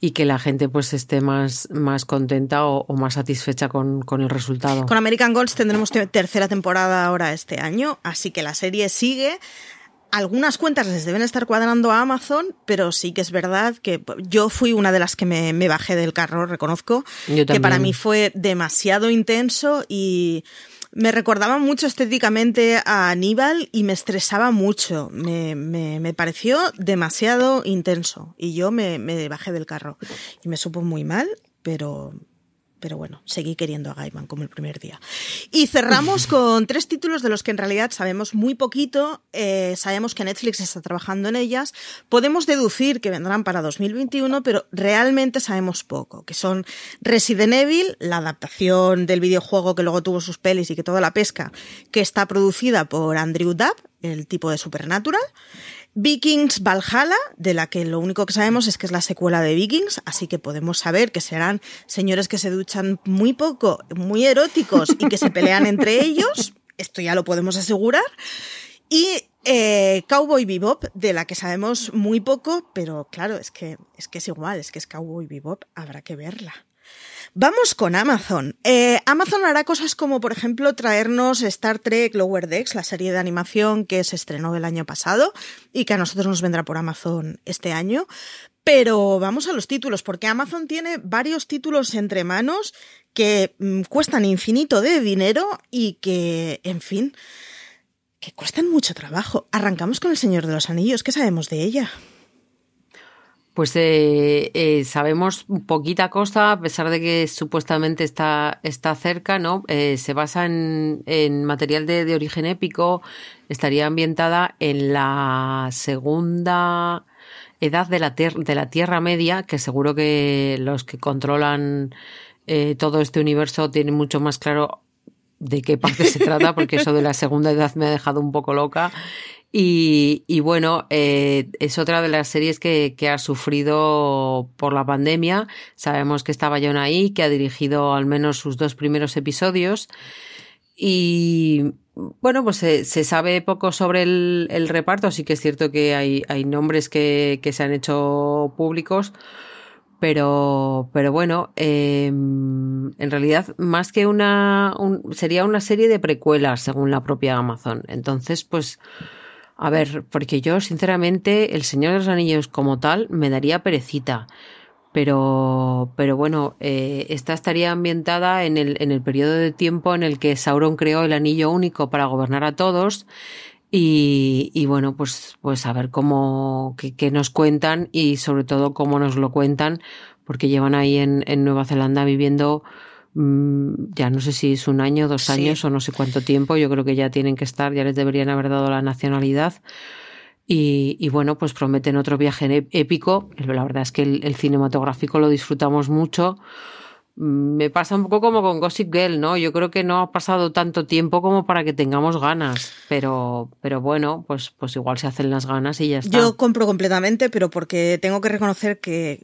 y que la gente pues esté más, más contenta o, o más satisfecha con, con, el resultado. Con American Gods tendremos tercera temporada ahora este año, así que la serie sigue algunas cuentas les deben estar cuadrando a Amazon, pero sí que es verdad que yo fui una de las que me, me bajé del carro, reconozco, que para mí fue demasiado intenso y me recordaba mucho estéticamente a Aníbal y me estresaba mucho. Me, me, me pareció demasiado intenso y yo me, me bajé del carro y me supo muy mal, pero, pero bueno, seguí queriendo a Gaiman como el primer día. Y cerramos con tres títulos de los que en realidad sabemos muy poquito, eh, sabemos que Netflix está trabajando en ellas, podemos deducir que vendrán para 2021, pero realmente sabemos poco, que son Resident Evil, la adaptación del videojuego que luego tuvo sus pelis y que toda la pesca, que está producida por Andrew Dabb, el tipo de Supernatural, Vikings Valhalla, de la que lo único que sabemos es que es la secuela de Vikings, así que podemos saber que serán señores que se duchan muy poco, muy eróticos y que se pelean entre ellos. Esto ya lo podemos asegurar. Y eh, Cowboy Bebop, de la que sabemos muy poco, pero claro, es que, es que es igual, es que es Cowboy Bebop, habrá que verla. Vamos con Amazon. Eh, Amazon hará cosas como, por ejemplo, traernos Star Trek Lower Decks, la serie de animación que se estrenó el año pasado y que a nosotros nos vendrá por Amazon este año. Pero vamos a los títulos, porque Amazon tiene varios títulos entre manos que mmm, cuestan infinito de dinero y que, en fin, que cuestan mucho trabajo. Arrancamos con El Señor de los Anillos. ¿Qué sabemos de ella? Pues eh, eh, sabemos poquita cosa, a pesar de que supuestamente está, está cerca, ¿no? Eh, se basa en, material de, de, origen épico, estaría ambientada en la segunda edad de la, de la Tierra Media, que seguro que los que controlan eh, todo este universo tienen mucho más claro de qué parte se trata, porque eso de la segunda edad me ha dejado un poco loca. Y, y bueno, eh, es otra de las series que, que, ha sufrido por la pandemia. Sabemos que está Bayona ahí, que ha dirigido al menos sus dos primeros episodios. Y bueno, pues se, se sabe poco sobre el, el, reparto. Sí que es cierto que hay, hay nombres que, que se han hecho públicos. Pero, pero bueno, eh, en realidad más que una, un, sería una serie de precuelas según la propia Amazon. Entonces, pues, a ver, porque yo sinceramente El Señor de los Anillos como tal me daría perecita. Pero, pero bueno, eh, esta estaría ambientada en el, en el periodo de tiempo en el que Sauron creó el anillo único para gobernar a todos. Y, y bueno, pues, pues a ver cómo, qué, nos cuentan y sobre todo cómo nos lo cuentan, porque llevan ahí en, en Nueva Zelanda viviendo ya no sé si es un año, dos años o no sé cuánto tiempo, yo creo que ya tienen que estar, ya les deberían haber dado la nacionalidad. Y, y bueno, pues prometen otro viaje épico. La verdad es que el, el, cinematográfico lo disfrutamos mucho. Mm, me pasa un poco como con Gossip Girl, ¿no? Yo creo que no ha pasado tanto tiempo como para que tengamos ganas, pero, pero bueno, pues, pues igual se hacen las ganas y ya está. Yo compro completamente, pero porque tengo que reconocer que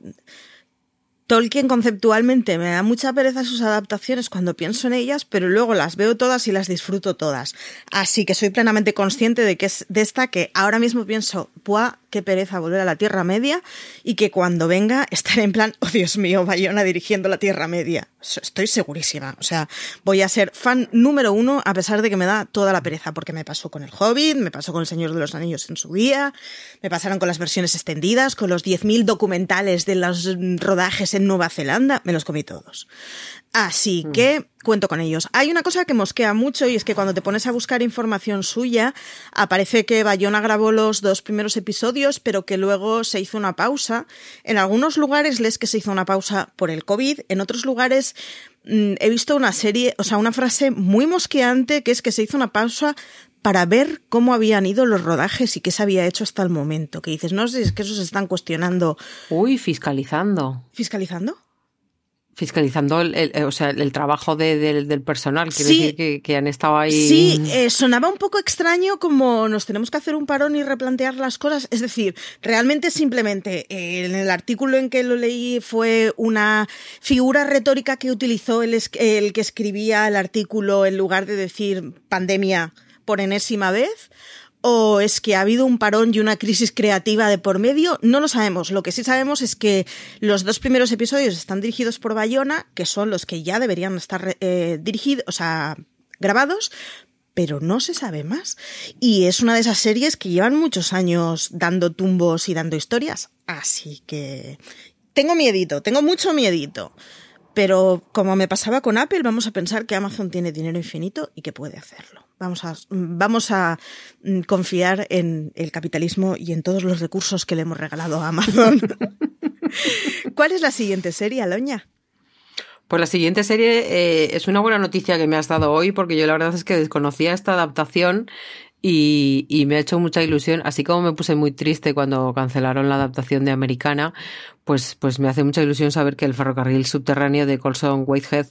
Tolkien conceptualmente me da mucha pereza sus adaptaciones cuando pienso en ellas, pero luego las veo todas y las disfruto todas. Así que soy plenamente consciente de que es de esta que ahora mismo pienso. Qué pereza volver a la Tierra Media y que cuando venga estaré en plan, oh Dios mío, Bayona dirigiendo la Tierra Media. Estoy segurísima. O sea, voy a ser fan número uno a pesar de que me da toda la pereza, porque me pasó con el Hobbit, me pasó con el Señor de los Anillos en su día, me pasaron con las versiones extendidas, con los 10.000 documentales de los rodajes en Nueva Zelanda, me los comí todos. Así mm. que cuento con ellos. Hay una cosa que mosquea mucho y es que cuando te pones a buscar información suya, aparece que Bayona grabó los dos primeros episodios, pero que luego se hizo una pausa. En algunos lugares lees que se hizo una pausa por el COVID, en otros lugares mmm, he visto una serie, o sea, una frase muy mosqueante que es que se hizo una pausa para ver cómo habían ido los rodajes y qué se había hecho hasta el momento. Que dices, no sé, es que eso se están cuestionando. Uy, fiscalizando. ¿Fiscalizando? Fiscalizando el, el, o sea, el trabajo de, de, del personal, quiero sí, decir que, que, han estado ahí. Sí, eh, sonaba un poco extraño como nos tenemos que hacer un parón y replantear las cosas. Es decir, realmente simplemente eh, en el artículo en que lo leí fue una figura retórica que utilizó el, el que escribía el artículo en lugar de decir pandemia por enésima vez o es que ha habido un parón y una crisis creativa de por medio, no lo sabemos. Lo que sí sabemos es que los dos primeros episodios están dirigidos por Bayona, que son los que ya deberían estar eh, dirigidos, o sea, grabados, pero no se sabe más. Y es una de esas series que llevan muchos años dando tumbos y dando historias, así que tengo miedito, tengo mucho miedito. Pero como me pasaba con Apple, vamos a pensar que Amazon tiene dinero infinito y que puede hacerlo. Vamos a, vamos a mm, confiar en el capitalismo y en todos los recursos que le hemos regalado a Amazon. ¿Cuál es la siguiente serie, Aloña? Pues la siguiente serie eh, es una buena noticia que me has dado hoy porque yo la verdad es que desconocía esta adaptación y, me ha hecho mucha ilusión, así como me puse muy triste cuando cancelaron la adaptación de Americana, pues, pues me hace mucha ilusión saber que el ferrocarril subterráneo de Colson Whitehead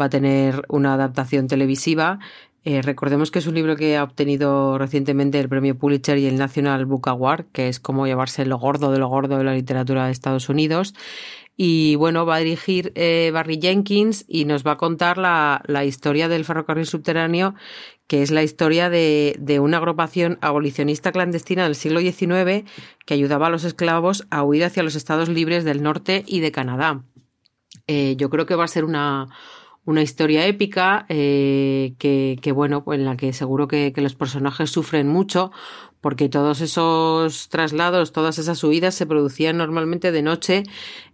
va a tener una adaptación televisiva eh, recordemos que es un libro que ha obtenido recientemente el premio Pulitzer y el National Book Award, que es como llevarse lo gordo de lo gordo de la literatura de Estados Unidos. Y bueno, va a dirigir eh, Barry Jenkins y nos va a contar la, la, historia del ferrocarril subterráneo, que es la historia de, de una agrupación abolicionista clandestina del siglo XIX que ayudaba a los esclavos a huir hacia los estados libres del norte y de Canadá. Eh, yo creo que va a ser una, una historia épica eh, que, bueno, en la que seguro que, los personajes sufren mucho porque todos esos traslados, todas esas huidas se producían normalmente de noche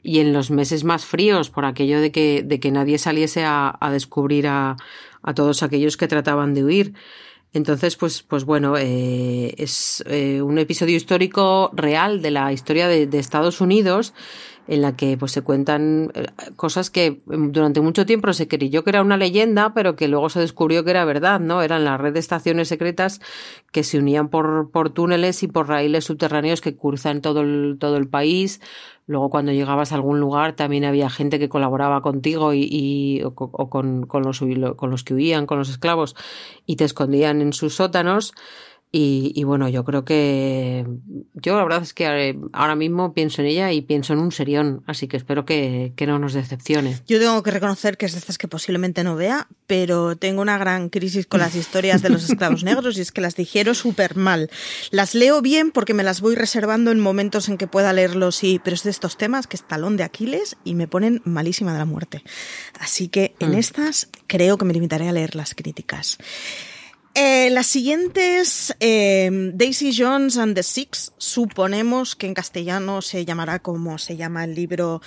y en los meses más fríos por aquello de que, de que nadie saliese a descubrir a, a todos aquellos que trataban de huir. Entonces, pues, pues bueno, eh, es eh, un episodio histórico real de la historia de, Estados Unidos en la que pues se cuentan eh, cosas que mm, durante mucho tiempo se creyó que era una leyenda, pero que luego se descubrió que era verdad, ¿no? Eran la red de estaciones secretas que se unían por, por túneles y por raíles subterráneos que cruzan todo todo el país luego cuando llegabas a algún lugar también había gente que colaboraba contigo y, o, con, con, los, con los que huían, con los esclavos y te escondían en sus sótanos. Y, bueno, yo creo que yo la verdad es que ahora mismo pienso en ella y pienso en un serión, así que espero que, no nos decepcione. Yo tengo que reconocer que es de estas que posiblemente no vea, pero tengo una gran crisis con las historias de los esclavos negros y es que las digiero súper mal. Las leo bien porque me las voy reservando en momentos en que pueda leerlos, y, pero es de estos temas que es talón de Aquiles y me ponen malísima de la muerte. Así que en mm. estas creo que me limitaré a leer las críticas. Eh, las siguientes, eh, Daisy Jones and the Six, suponemos que en castellano se llamará como se llama el libro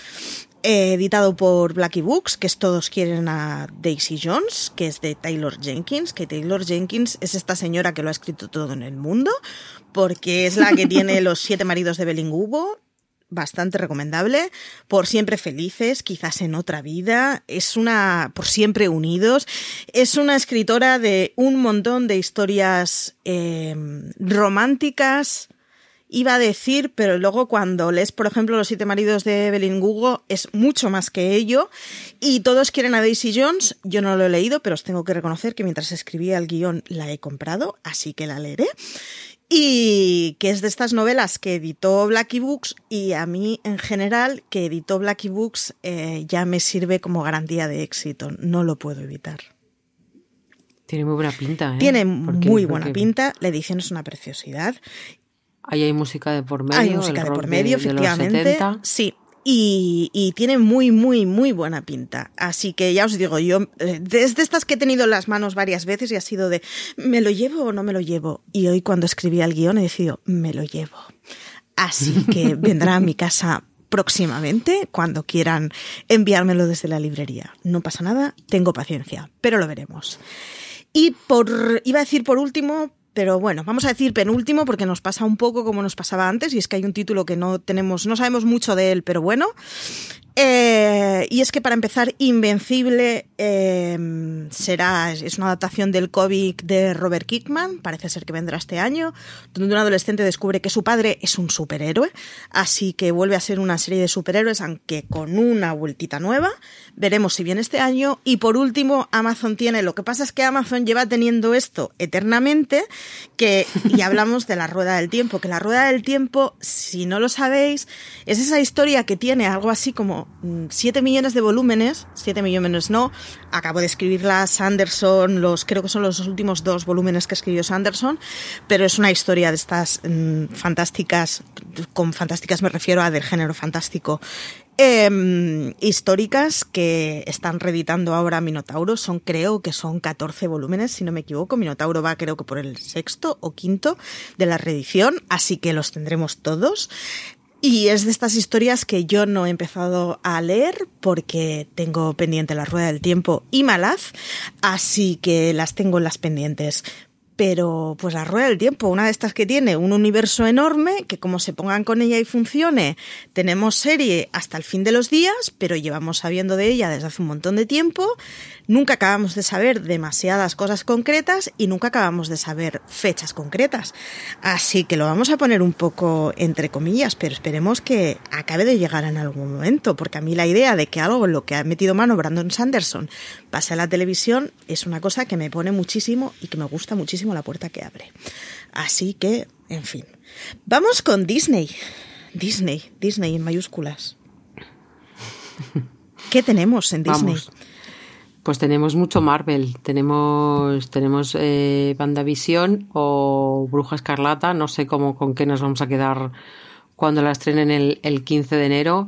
eh, editado por Blackie Books, que es Todos quieren a Daisy Jones, que es de Taylor Jenkins, que Taylor Jenkins es esta señora que lo ha escrito todo en el mundo, porque es la que tiene los siete maridos de Belingubo bastante recomendable. Por siempre felices, quizás en otra vida. Es una, por siempre unidos. Es una escritora de un montón de historias eh, románticas. Iba a decir, pero luego cuando lees, por ejemplo, Los siete maridos de Evelyn Hugo, es mucho más que ello. Y todos quieren a Daisy Jones. Yo no lo he leído, pero os tengo que reconocer que mientras escribía el guion la he comprado, así que la leeré y que es de estas novelas que editó Blackie Books y a mí en general que editó Blackie Books eh, ya me sirve como garantía de éxito, no lo puedo evitar. Tiene muy buena pinta. ¿eh? Tiene muy buena pinta, la edición es una preciosidad. Ahí hay música de por medio. Hay música de por medio, efectivamente. Sí, y, tiene muy, muy, muy buena pinta. Así que ya os digo, yo, eh, desde estas que he tenido las manos varias veces y ha sido de, ¿me lo llevo o no me lo llevo? Y hoy cuando escribí el guion he decidido, me lo llevo. Así que vendrá a mi casa próximamente cuando quieran enviármelo desde la librería. No pasa nada, tengo paciencia, pero lo veremos. Y por, iba a decir por último, pero bueno, vamos a decir penúltimo porque nos pasa un poco como nos pasaba antes y es que hay un título que no tenemos, no sabemos mucho de él, pero bueno, eh, y es que para empezar, Invencible em, será, es una adaptación del cómic de Robert Kickman, parece ser que vendrá este año, donde un adolescente descubre que su padre es un superhéroe, así que vuelve a ser una serie de superhéroes, aunque con una vueltita nueva. Veremos si viene este año. Y por último, Amazon tiene, lo que pasa es que Amazon lleva teniendo esto eternamente, que, y hablamos de la rueda del tiempo, que la rueda del tiempo, si no lo sabéis, es esa historia que tiene algo así como 7 millones de volúmenes, 7 millones no, acabo de escribirla Sanderson, los, creo que son los últimos dos volúmenes que escribió Sanderson, pero es una historia de estas mm, fantásticas, con fantásticas me refiero a del género fantástico, em, históricas que están reeditando ahora Minotauro. Son, creo que son 14 volúmenes, si no me equivoco. Minotauro va, creo que por el sexto o quinto de la reedición, así que los tendremos todos. Y es de estas historias que yo no he empezado a leer porque tengo pendiente La Rueda del Tiempo y Malaz, así que las tengo en las pendientes. Pero pues la rueda del tiempo, una de estas que tiene un universo enorme, que como se pongan con ella y funcione, tenemos serie hasta el fin de los días, pero llevamos sabiendo de ella desde hace un montón de tiempo, nunca acabamos de saber demasiadas cosas concretas y nunca acabamos de saber fechas concretas. Así que lo vamos a poner un poco entre comillas, pero esperemos que acabe de llegar en algún momento, porque a mí la idea de que algo en lo que ha metido mano Brandon Sanderson pase a la televisión es una cosa que me pone muchísimo y que me gusta muchísimo la puerta que abre. Así que, en fin. Vamos con Disney. Disney, Disney en mayúsculas. ¿Qué tenemos en Disney? Pues tenemos mucho Marvel, tenemos, tenemos eh, WandaVision o Bruja Escarlata, no sé cómo, con qué nos vamos a quedar cuando la estrenen el, el 15 de enero.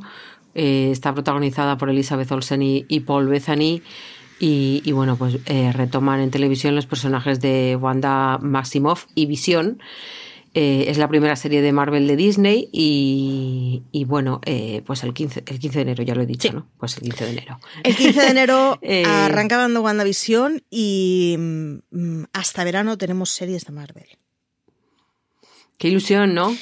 Eh, está protagonizada por Elizabeth Olsen y, Paul Bethany. Y, bueno, pues eh, retoman en televisión los personajes de Wanda Maximoff y Vision. Eh, es la primera serie de Marvel de Disney y, bueno, eh, pues el 15, el 15 de enero, ya lo he dicho, ¿no? Pues el 15 de enero. El 15 de enero eh, arranca dando WandaVision y mm, hasta verano tenemos series de Marvel. Qué ilusión, ¿no?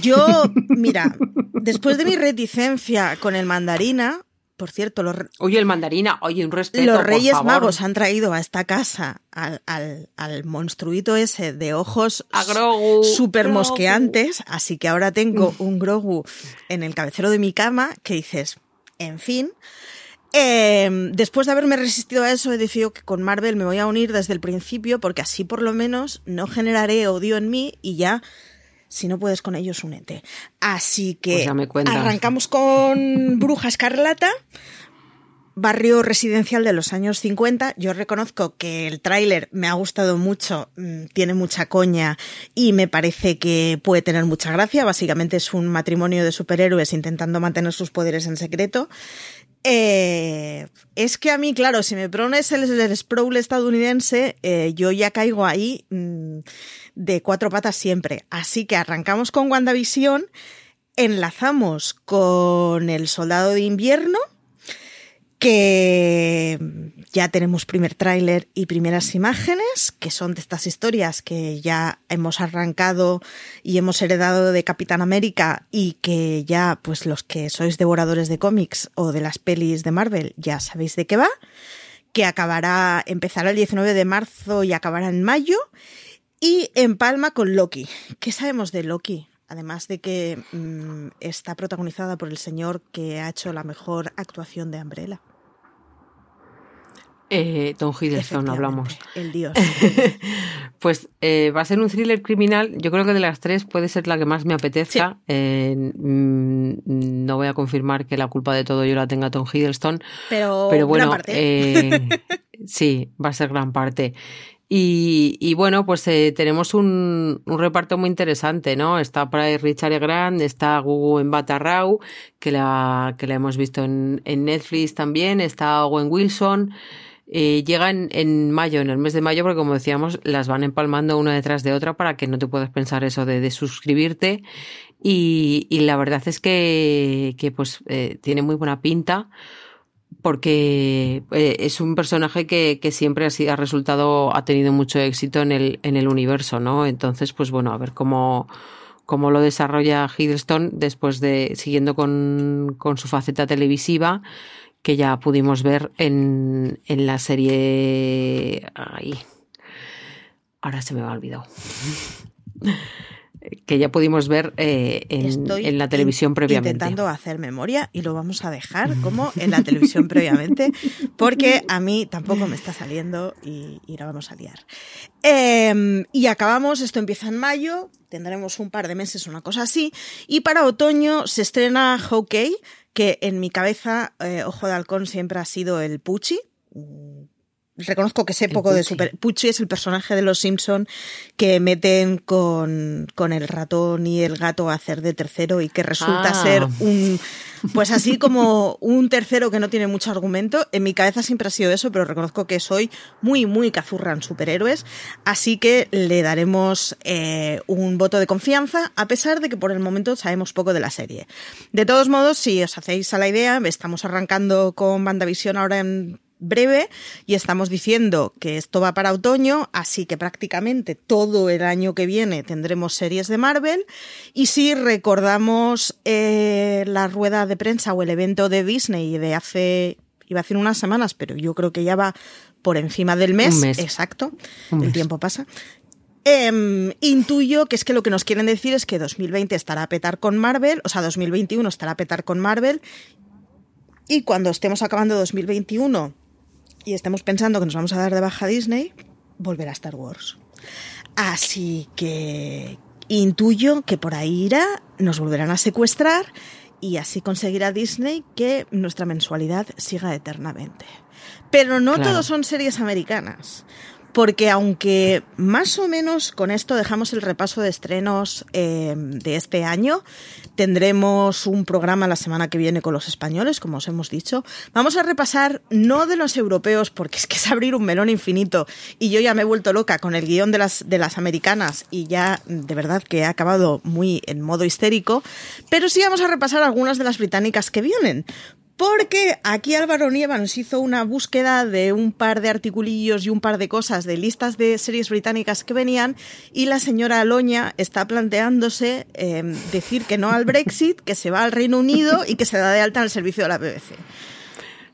Yo, mira, después de mi reticencia con el mandarina, por cierto, los, oye, el mandarina, oye, un respeto. Los Reyes Magos han traído a esta casa al, al, al monstruito ese de ojos súper mosqueantes, así que ahora tengo un Grogu en el cabecero de mi cama que dices, en fin. Eh, después de haberme resistido a eso, he decidido que con Marvel me voy a unir desde el principio porque así por lo menos no generaré odio en mí y ya si no puedes con ellos, únete. Así que pues arrancamos con Bruja Escarlata, barrio residencial de los años 50. Yo reconozco que el tráiler me ha gustado mucho, mm, tiene mucha coña y me parece que puede tener mucha gracia. Básicamente es un matrimonio de superhéroes intentando mantener sus poderes en secreto. Eh, es que a mí, claro, si me pones el, el Sproul estadounidense, eh, yo ya caigo ahí. Mm, de cuatro patas siempre. Así que arrancamos con WandaVision, enlazamos con El Soldado de Invierno, que ya tenemos primer tráiler y primeras imágenes, que son de estas historias que ya hemos arrancado y hemos heredado de Capitán América y que ya, pues los que sois devoradores de cómics o de las pelis de Marvel, ya sabéis de qué va, que acabará, empezará el 19 de marzo y acabará en mayo y empalma con Loki. ¿Qué sabemos de Loki? Además de que mm, está protagonizada por el señor que ha hecho la mejor actuación de Umbrella. Eh, Tom Hiddleston hablamos. El dios. pues eh, va a ser un thriller criminal. Yo creo que de las tres puede ser la que más me apetezca. Eh, mm, no voy a confirmar que la culpa de todo yo la tenga Tom Hiddleston. Pero, pero bueno, eh, sí, va a ser gran parte. Y, bueno, pues eh, tenemos un, reparto muy interesante, ¿no? Está por ahí Richard. Grant, está Gugu en Batarrau, que la, que la hemos visto en, Netflix también, está Owen Wilson. Eh, llega en, mayo, en el mes de mayo, porque como decíamos, las van empalmando una detrás de otra para que no te puedas pensar eso de, suscribirte. Y, la verdad es que, que pues eh, tiene muy buena pinta porque eh, es un personaje que, que siempre ha, ha resultado, ha tenido mucho éxito en el, en el universo, ¿no? Entonces, pues bueno, a ver cómo, cómo lo desarrolla Hiddleston después de, siguiendo con, con su faceta televisiva, que ya pudimos ver en, en la serie. Ay, ahora se me ha olvidado que ya pudimos ver eh, en, la televisión previamente. intentando hacer memoria y lo vamos a dejar como en la televisión previamente, porque a mí tampoco me está saliendo y, y la vamos a liar. Em, y acabamos, esto empieza en mayo, tendremos un par de meses, una cosa así, y para otoño se estrena Hokey, que en mi cabeza, eh, Ojo de Halcón siempre ha sido el Pucci, reconozco que sé poco de Super. Pucci es el personaje de los Simpson que meten con, con, el ratón y el gato a hacer de tercero y que resulta ah. ser un. Pues así como un tercero que no tiene mucho argumento. En mi cabeza siempre ha sido eso, pero reconozco que soy muy, muy cazurra en superhéroes. Así que le daremos eh, un voto de confianza, a pesar de que por el momento sabemos poco de la serie. De todos modos, si os hacéis a la idea, estamos arrancando con Bandavisión ahora en breve y estamos diciendo que esto va para otoño, así que prácticamente todo el año que viene tendremos series de Marvel. Y si recordamos eh, la rueda de prensa o el evento de Disney de hace, iba a decir unas semanas, pero yo creo que ya va por encima del mes. Exacto, el tiempo pasa. Em, intuyo que es que lo que nos quieren decir es que 2020 estará a petar con Marvel, o sea, 2021 estará a petar con Marvel, y cuando estemos acabando 2021 y estemos pensando que nos vamos a dar de baja Disney, volverá a Star Wars. Así que intuyo que por ahí irá, nos volverán a secuestrar y así conseguirá Disney que nuestra mensualidad siga eternamente. Pero no todos son series americanas porque aunque más o menos con esto dejamos el repaso de estrenos eh, de este año, tendremos un programa la semana que viene con los españoles, como os hemos dicho. Vamos a repasar no de los europeos, porque es que es abrir un melón infinito y yo ya me he vuelto loca con el guion de las, de las americanas y ya de verdad que he acabado muy en modo histérico, pero sí vamos a repasar algunas de las británicas que vienen, porque aquí Álvaro Nieva nos hizo una búsqueda de un par de articulillos y un par de cosas de listas de series británicas que venían y la señora Aloña está planteándose em, decir que no al Brexit, que se va al Reino Unido y que se da de alta en el servicio de la BBC.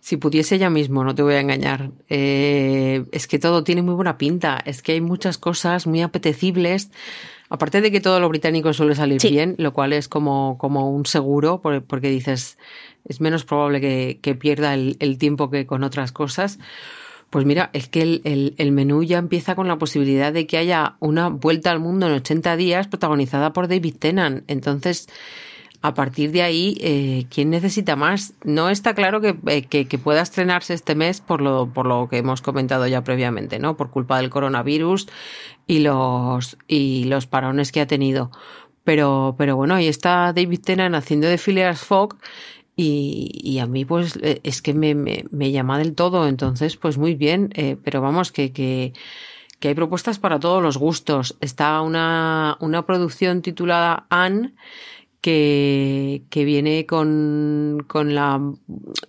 si pudiese ya mismo, no te voy a engañar. Eh, es que todo tiene muy buena pinta. Es que hay muchas cosas muy apetecibles. Aparte de que todo lo británico suele salir bien, lo cual es como, como un seguro, porque dices, es menos probable que, pierda el, tiempo que con otras cosas. Pues mira, es que el, el, menú ya empieza con la posibilidad de que haya una vuelta al mundo en 80 días protagonizada por David Tennant. Entonces, a partir de ahí, eh, ¿quién necesita más? No está claro eh, que, que, pueda estrenarse este mes por lo, por lo que hemos comentado ya previamente, ¿no? Por culpa del coronavirus y los, y los parones que ha tenido. Pero, pero bueno, ahí está David Tennant haciendo de Phileas Fogg y, y, a mí pues eh, es que me, me, llama del todo, entonces pues muy bien, pero vamos que, que, que, hay propuestas para todos los gustos. Está una, una producción titulada Anne que, que viene con, con, la,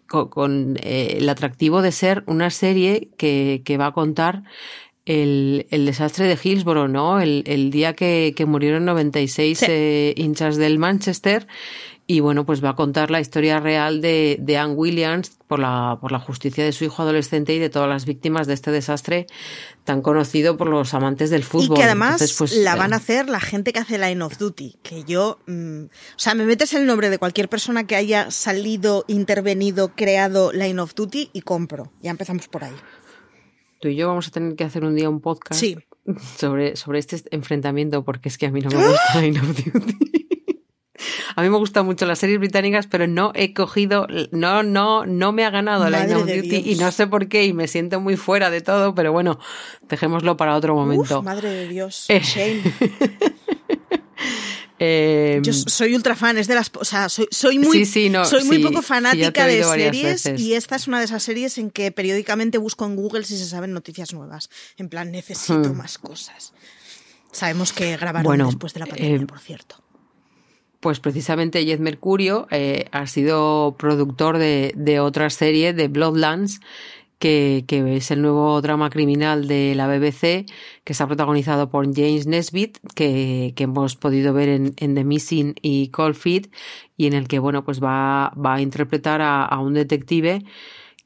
con, eh, el atractivo de ser una serie que, que va a contar el, el, desastre de Hillsborough, ¿no? El, el día que, que murieron 96 eh, hinchas del Manchester y bueno, pues va a contar la historia real de, de Anne Williams por la, por la justicia de su hijo adolescente y de todas las víctimas de este desastre tan conocido por los amantes del fútbol. Y que además pues, la van a eh, hacer la gente que hace Line of Duty, que yo, mm, o sea, me metes el nombre de cualquier persona que haya salido, intervenido, creado Line of Duty y compro. Ya empezamos por ahí. Tú y yo vamos a tener que hacer un día un podcast sobre, sobre este enfrentamiento porque es que a mí no me gusta Line of Duty. A mí me gustan mucho las series británicas, pero no he cogido, no, no, no me ha ganado la Line of Duty y no sé por qué y me siento muy fuera de todo, pero bueno, dejémoslo para otro momento. madre de Dios, eh. shame. Yo soy ultra fan, es de las, o sea, soy, soy muy, soy muy poco fanática de series y esta es una de esas series en que periódicamente busco en Google si se saben noticias nuevas. En plan, necesito hmm. más cosas. Sabemos que grabaron después de la pandemia, eh, por cierto pues precisamente Jed Mercurio eh, ha sido productor de, otra serie, de Bloodlands, que, es el nuevo drama criminal de la BBC, que está protagonizado por James Nesbitt, que, hemos podido ver en, The Missing y Cold Feet, y en el que, bueno, pues va, va a interpretar a un detective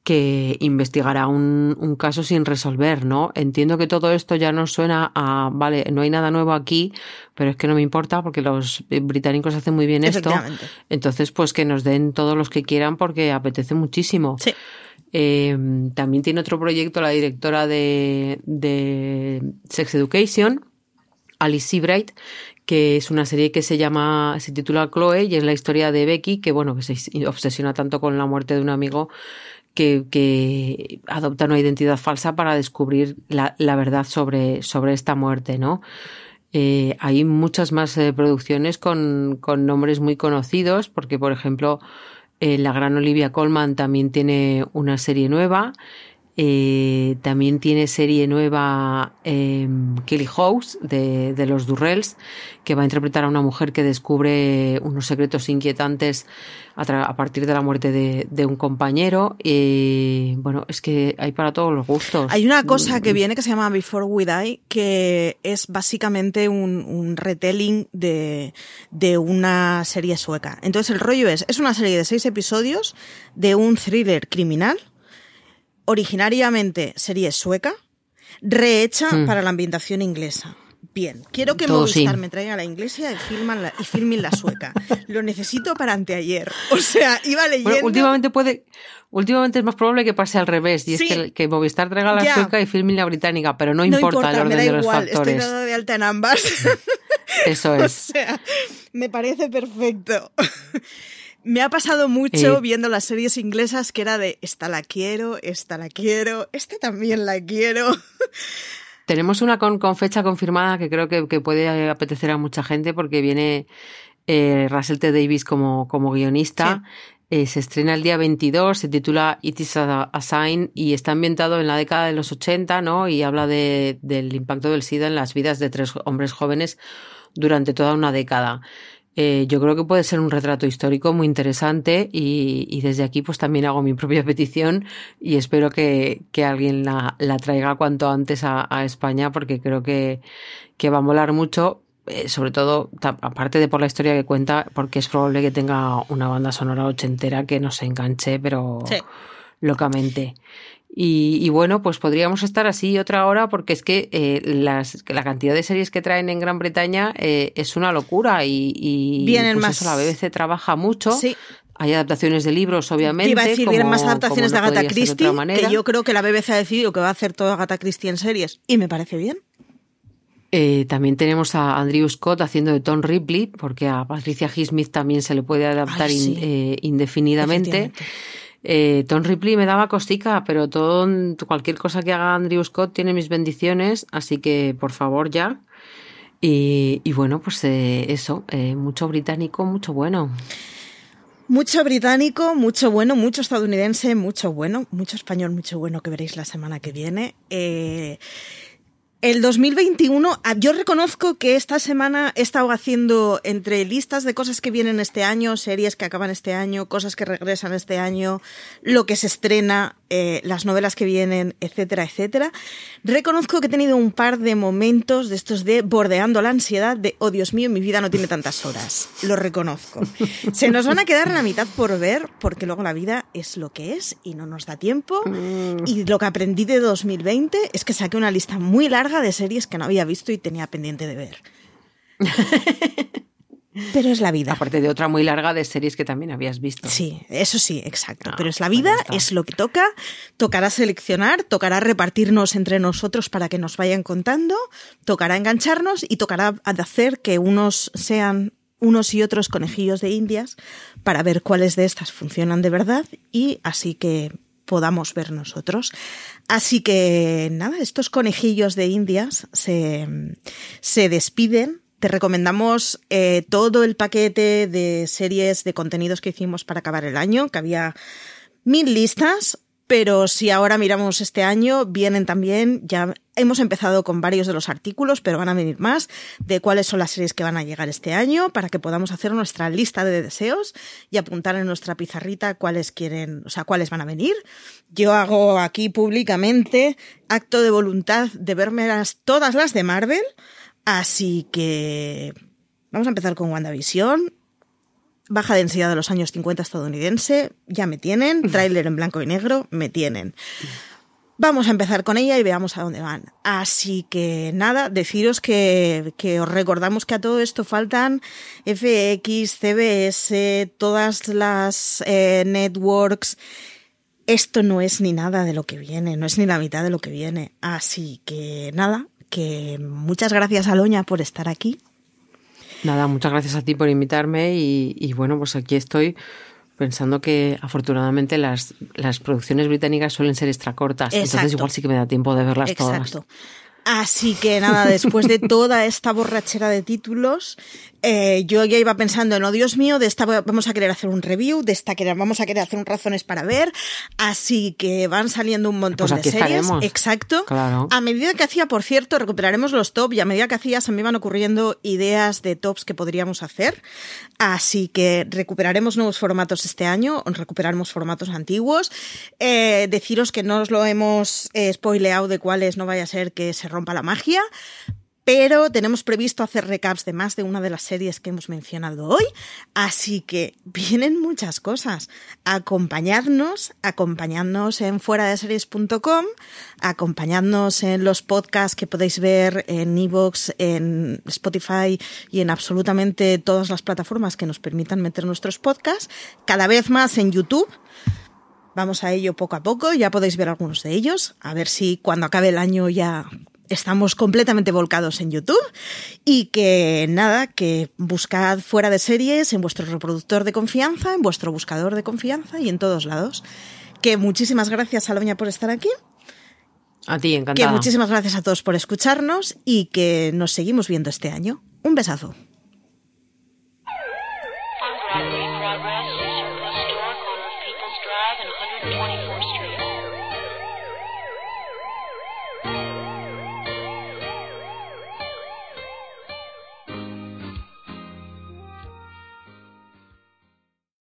que investigará un, un, caso sin resolver, ¿no? Entiendo que todo esto ya no suena a, vale, no hay nada nuevo aquí, pero es que no me importa porque los británicos hacen muy bien esto. Entonces, pues que nos den todos los que quieran porque apetece muchísimo. Sí. Eh, también tiene otro proyecto la directora de, de Sex Education, Alice Seabright, que es una serie que se llama, se titula Chloe y es la historia de Becky, que bueno, que se obsesiona tanto con la muerte de un amigo que, que adopta una identidad falsa para descubrir la, verdad sobre, sobre esta muerte, ¿no? Eh, hay muchas más eh, producciones con, con, nombres muy conocidos, porque, por ejemplo, eh, la gran Olivia Colman también tiene una serie nueva. Eh, también tiene serie nueva eh, Kelly House de, de, los Durrells, que va a interpretar a una mujer que descubre unos secretos inquietantes a, a partir de la muerte de, de, un compañero. Y bueno, es que hay para todos los gustos. Hay una cosa que viene que se llama Before We Die, que es básicamente un, un retelling de, de una serie sueca. Entonces el rollo es, es una serie de seis episodios de un thriller criminal originariamente serie sueca, rehecha hmm. para la ambientación inglesa. Bien, quiero que Movistar me traiga la inglesa y filmen la, y filmen la sueca. Lo necesito para anteayer. O sea, iba leyendo... últimamente puede... Últimamente es más probable que pase al revés, y es que, que, Movistar traiga la sueca y filmen la británica, pero no, importa, el orden de los igual, factores. Estoy dado de alta en ambas. Eso es. O sea, me parece perfecto. Me ha pasado mucho eh, viendo las series inglesas que era de esta la quiero, esta la quiero, esta también la quiero. Tenemos una con, con fecha confirmada que creo que, que, puede apetecer a mucha gente porque viene eh, Russell T. Davis como, como guionista. Sí. Eh, se estrena el día 22, se titula It is a, a, Sign y está ambientado en la década de los 80, ¿no? Y habla de, del impacto del SIDA en las vidas de tres hombres jóvenes durante toda una década. Eh, yo creo que puede ser un retrato histórico muy interesante y, y, desde aquí pues también hago mi propia petición y espero que, que alguien la, la, traiga cuanto antes a, a, España porque creo que, que va a molar mucho, eh, sobre todo aparte de por la historia que cuenta, porque es probable que tenga una banda sonora ochentera que nos enganche, pero... Sí locamente. Y, bueno, pues podríamos estar así otra hora porque es que eh, las, la cantidad de series que traen en Gran Bretaña eh, es una locura y, y Vienen pues más. Eso, la BBC trabaja mucho. Sí. Hay adaptaciones de libros, obviamente. Iba a decir, vienen más adaptaciones de Agatha Christie, que yo creo que la BBC ha decidido que va a hacer toda Agatha Christie en series, y me parece bien. Eh, también tenemos a Andrew Scott haciendo de Tom Ripley, porque a Patricia Highsmith también se le puede adaptar Ay, sí. in, eh, indefinidamente. Eh, Tom Ripley me daba costica, pero todo, cualquier cosa que haga Andrew Scott tiene mis bendiciones, así que por favor ya. Y, bueno, pues eh, eso, eh, mucho británico, mucho bueno. Mucho británico, mucho bueno, mucho estadounidense, mucho bueno, mucho español, mucho bueno que veréis la semana que viene. El 2021, ah, yo reconozco que esta semana he estado haciendo entre listas de cosas que vienen este año, series que acaban este año, cosas que regresan este año, lo que se estrena, eh, las novelas que vienen, etcétera, etcétera. Reconozco que he tenido un par de momentos de estos de bordeando la ansiedad de, oh Dios mío, mi vida no tiene tantas horas. Lo reconozco. Se nos van a quedar la mitad por ver, porque luego la vida es lo que es y no nos da tiempo. Y lo que aprendí de 2020 es que saqué una lista muy larga de series que no había visto y tenía pendiente de ver. Pero es la vida. Aparte de otra muy larga de series que también habías visto. Sí, eso sí, exacto. Ah, Pero es la pues vida, es lo que toca. Tocará seleccionar, tocará repartirnos entre nosotros para que nos vayan contando, tocará engancharnos y tocará hacer que unos sean unos y otros conejillos de indias para ver cuáles de estas funcionan de verdad y así que podamos ver nosotros. Así que nada, estos conejillos de indias se, se despiden. Te recomendamos eh, todo el paquete de series de contenidos que hicimos para acabar el año, que había mil listas, pero si ahora miramos este año, vienen también, ya hemos empezado con varios de los artículos, pero van a venir más, de cuáles son las series que van a llegar este año, para que podamos hacer nuestra lista de deseos y apuntar en nuestra pizarrita cuáles quieren, o sea, cuáles van a venir. Yo hago aquí públicamente acto de voluntad de verme las, todas las de Marvel, así que vamos a empezar con WandaVision baja densidad de los años 50 estadounidense, ya me tienen, tráiler en blanco y negro, me tienen. Vamos a empezar con ella y veamos a dónde van. Así que nada, deciros que, que os recordamos que a todo esto faltan FX, CBS, todas las eh, networks. Esto no es ni nada de lo que viene, no es ni la mitad de lo que viene. Así que nada, que muchas gracias a Loña por estar aquí. Nada, muchas gracias a ti por invitarme y, y bueno, pues aquí estoy pensando que afortunadamente las, las producciones británicas suelen ser extracortas, entonces igual sí que me da tiempo de verlas Exacto. todas. Así que nada, después de toda esta borrachera de títulos, eh, yo ya iba pensando en, oh Dios mío, de esta vamos a querer hacer un review, de esta vamos a querer hacer un razones para ver, así que van saliendo un montón Pues de series. estaremos. Exacto. Claro. A medida que hacía, por cierto, recuperaremos los top y a medida que hacía se me iban ocurriendo ideas de tops que podríamos hacer. Así que recuperaremos nuevos formatos este año, recuperaremos formatos antiguos. Eh, deciros que no os lo hemos eh, spoileado de cuáles no vaya a ser que se rompa la magia. Pero tenemos previsto hacer recaps de más de una de las series que hemos mencionado hoy, así que vienen muchas cosas. Acompañadnos, acompañadnos en fuera de series.com, acompañadnos en los podcasts que podéis ver en Evox, en Spotify y en absolutamente todas las plataformas que nos permitan meter nuestros podcasts, cada vez más en YouTube. Vamos a ello poco a poco, ya podéis ver algunos de ellos, a ver si cuando acabe el año ya estamos completamente volcados en YouTube y que nada, que buscad fuera de series en vuestro reproductor de confianza, en vuestro buscador de confianza y en todos lados. Que muchísimas gracias, Aloña, por estar aquí. A ti, Que encantada. muchísimas gracias a todos por escucharnos y que nos seguimos viendo este año. Un besazo.